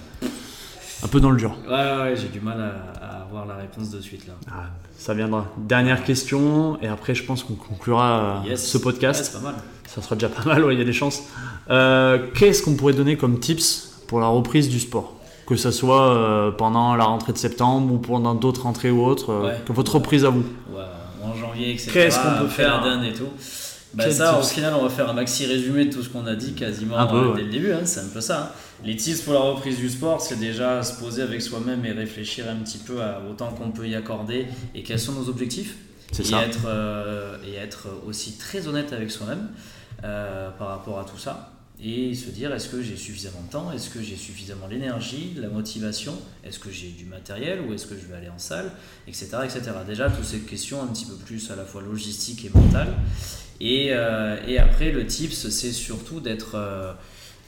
Un peu dans le dur. Ouais, ouais, j'ai du mal à, avoir la réponse de suite là. Ah, ça viendra. Dernière question, et après je pense qu'on conclura euh, ce podcast. c'est pas mal. Ça sera déjà pas mal, il y a des chances. Euh, qu'est-ce qu'on pourrait donner comme tips pour la reprise du sport? Que ce soit euh, pendant la rentrée de septembre ou pendant d'autres rentrées ou autres, que votre reprise à vous? Ouais, en janvier, etc. Qu'est-ce qu'on peut faire? d'un et tout bah ça, au final, on va faire un maxi résumé de tout ce qu'on a dit quasiment dès le début. Hein, c'est un peu ça. Hein. Les tips pour la reprise du sport, c'est déjà se poser avec soi-même et réfléchir un petit peu à autant qu'on peut y accorder et quels sont nos objectifs? C'est ça. Être, euh, et être aussi très honnête avec soi-même euh, par rapport à tout ça. Et se dire est-ce que j'ai suffisamment de temps? Est-ce que j'ai suffisamment l'énergie, la motivation? Est-ce que j'ai du matériel? Ou est-ce que je vais aller en salle? Etc. etc. Déjà, toutes ces questions un petit peu plus à la fois logistiques et mentales. Et, euh, et après, le tips, c'est surtout d'être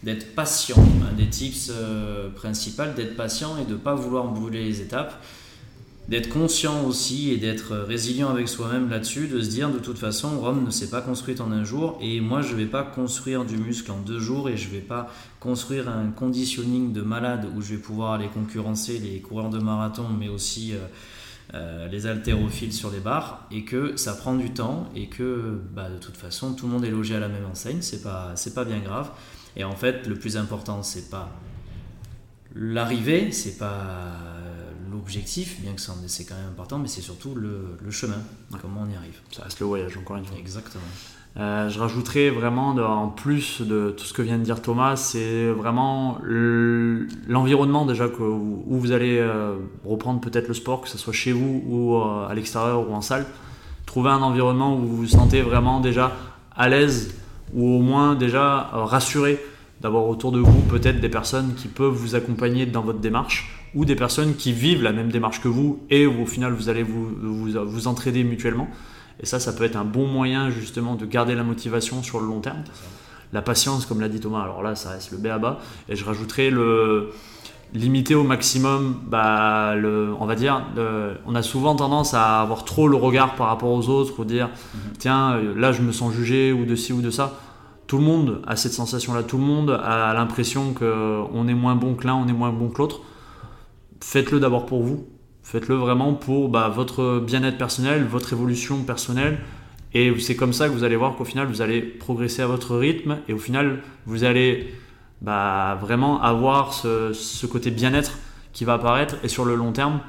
d'être patient. Un des tips euh, principaux, d'être patient et de ne pas vouloir brûler les étapes. D'être conscient aussi et d'être résilient avec soi-même là-dessus, de se dire de toute façon, Rome ne s'est pas construite en un jour et moi je ne vais pas construire du muscle en deux jours et je ne vais pas construire un conditioning de malade où je vais pouvoir aller concurrencer les coureurs de marathon mais aussi euh, les haltérophiles sur les barres et que ça prend du temps et que bah, de toute façon tout le monde est logé à la même enseigne, c'est pas, pas bien grave. Et en fait, le plus important, c'est pas l'arrivée, c'est pas l'objectif, bien que c'est quand même important, mais c'est surtout le, le chemin, comment on y arrive. Ça reste le voyage, encore une fois. Exactement. Euh, je rajouterais vraiment, en plus de tout ce que vient de dire Thomas, c'est vraiment l'environnement déjà que, où vous allez euh, reprendre peut-être le sport, que ce soit chez vous ou euh, à l'extérieur ou en salle. Trouver un environnement où vous vous sentez vraiment déjà à l'aise ou au moins déjà rassuré d'avoir autour de vous peut-être des personnes qui peuvent vous accompagner dans votre démarche ou des personnes qui vivent la même démarche que vous et où au final vous allez vous, vous, vous entraider mutuellement. Et ça, ça peut être un bon moyen justement de garder la motivation sur le long terme. La patience, comme l'a dit Thomas, alors là, ça reste le B à bas. Et je rajouterai le limiter au maximum, bah, le, on va dire, on a souvent tendance à avoir trop le regard par rapport aux autres, ou dire, mhm. tiens, euh, là je me sens jugé, ou de ci ou de ça. Tout le monde a cette sensation-là, tout le monde a l'impression qu'on est moins bon que l'un, on est moins bon que l'autre. Faites-le d'abord pour vous, faites-le vraiment pour bah, votre bien-être personnel, votre évolution personnelle, et c'est comme ça que vous allez voir qu'au final, vous allez progresser à votre rythme, et au final, vous allez bah, vraiment avoir ce, côté bien-être qui va apparaître et sur le long terme,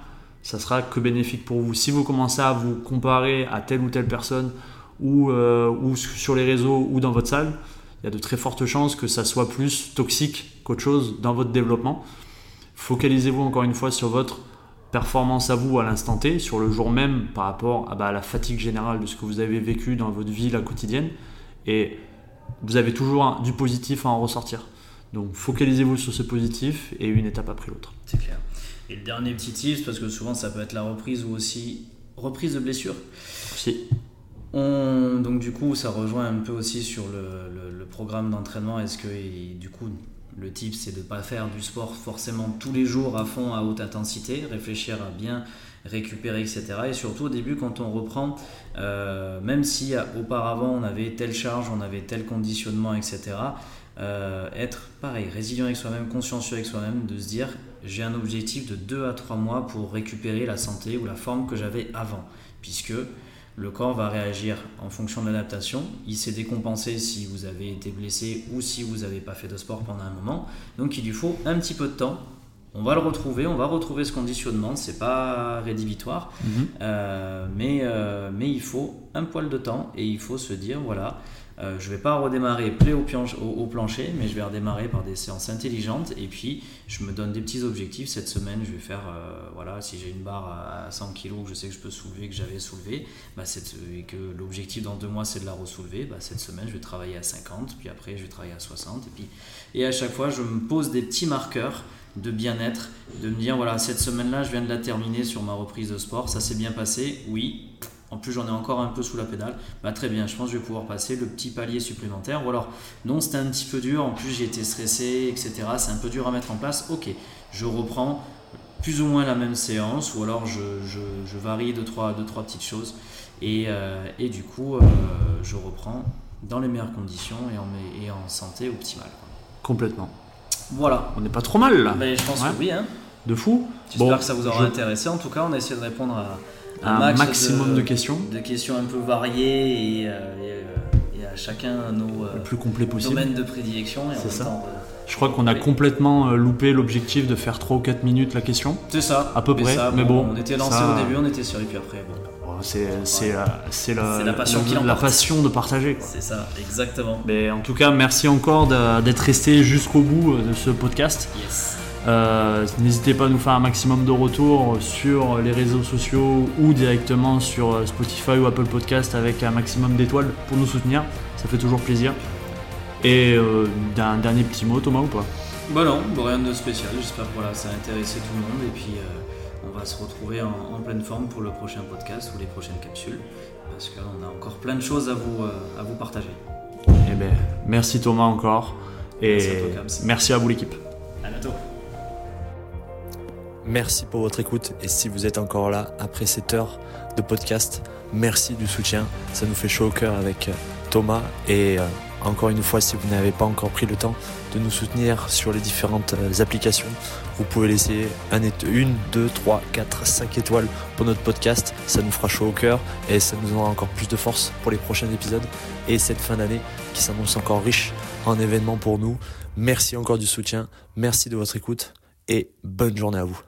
ça sera que bénéfique pour vous. Si vous commencez à vous comparer à telle ou telle personne ou, euh, ou sur les réseaux ou dans votre salle, il y a de très fortes chances que ça soit plus toxique qu'autre chose dans votre développement. Focalisez-vous encore une fois sur votre performance à vous à l'instant T, sur le jour même par rapport à, bah, à la fatigue générale de ce que vous avez vécu dans votre vie la quotidienne. Et vous avez toujours du positif à en ressortir. Donc focalisez-vous sur ce positif et une étape après l'autre. C'est clair. Et le dernier petit tips, parce que souvent ça peut être la reprise ou aussi reprise de blessure. Si. On, donc du coup, ça rejoint un peu aussi sur le, le, programme d'entraînement. Est-ce que du coup, le tip, c'est de ne pas faire du sport forcément tous les jours à fond, à haute intensité, réfléchir à bien récupérer, etc. Et surtout au début, quand on reprend, euh, même si auparavant on avait telle charge, on avait tel conditionnement, etc., euh, être pareil, résilient avec soi-même, consciencieux avec soi-même, de se dire j'ai un objectif de 2 à 3 mois pour récupérer la santé ou la forme que j'avais avant, puisque le corps va réagir en fonction de l'adaptation. Il s'est décompensé si vous avez été blessé ou si vous n'avez pas fait de sport pendant un moment. Donc il lui faut un petit peu de temps. On va le retrouver, on va retrouver ce conditionnement, c'est pas rédhibitoire, mhm. euh, mais, euh, mais il faut un poil de temps et il faut se dire voilà, euh, je ne vais pas redémarrer play au, plancher, mais je vais redémarrer par des séances intelligentes. Et puis, je me donne des petits objectifs. Cette semaine, je vais faire, euh, voilà, si j'ai une barre à 100 kg que je sais que je peux soulever, que j'avais soulevé, bah, et que l'objectif dans deux mois, c'est de la ressoulever, bah, cette semaine, je vais travailler à 50, puis après, je vais travailler à 60. Et, puis, et à chaque fois, je me pose des petits marqueurs de bien-être, de me dire, voilà, cette semaine-là, je viens de la terminer sur ma reprise de sport, ça s'est bien passé, oui, en plus j'en ai encore un peu sous la pédale, bah très bien, je pense que je vais pouvoir passer le petit palier supplémentaire. Ou alors, non, c'était un petit peu dur, en plus j'ai été stressé, etc. C'est un peu dur à mettre en place. Ok, je reprends plus ou moins la même séance, ou alors je, je, varie deux trois, deux, trois petites choses. Et, euh, et du coup, euh, je reprends dans les meilleures conditions et en, et en santé optimale. Complètement. Voilà. On n'est pas trop mal là. Ben, je pense que oui. Hein. De fou. J'espère que ça vous aura intéressé. En tout cas, on a essayé de répondre à un, maximum de, questions. De questions un peu variées et, euh, euh, à chacun nos le plus complet possible. domaines de prédilection. C'est ça. Euh, je crois qu'on a complètement loupé l'objectif de faire 3 ou 4 minutes la question. C'est ça. À peu près. mais bon, on était lancé au début, on était sûr, et puis après. Bon. c'est la, la, passion, la, passion de partager. C'est ça, exactement. Mais en tout cas, merci encore d'être resté jusqu'au bout de ce podcast. Yes. Euh, n'hésitez pas à nous faire un maximum de retours sur les réseaux sociaux ou directement sur euh, Spotify ou Apple Podcast avec un maximum d'étoiles pour nous soutenir. Ça fait toujours plaisir. Et euh, un dernier petit mot, Thomas, ou pas? Bah non, rien de spécial. J'espère que ça a intéressé tout le monde. Et puis on va se retrouver en, pleine forme pour le prochain podcast ou les prochaines capsules. Parce qu'on a encore plein de choses à vous, à vous partager. Eh ben, merci Thomas encore. Et merci à vous l'équipe. À bientôt. Merci pour votre écoute et si vous êtes encore là après cette heure de podcast, merci du soutien. Ça nous fait chaud au cœur avec euh, Thomas et euh, encore une fois, si vous n'avez pas encore pris le temps de nous soutenir sur les différentes euh, applications, vous pouvez laisser un, une, deux, trois, quatre, cinq étoiles pour notre podcast. Ça nous fera chaud au cœur et ça nous donnera encore plus de force pour les prochains épisodes et cette fin d'année qui s'annonce encore riche en événements pour nous. Merci encore du soutien, merci de votre écoute et bonne journée à vous.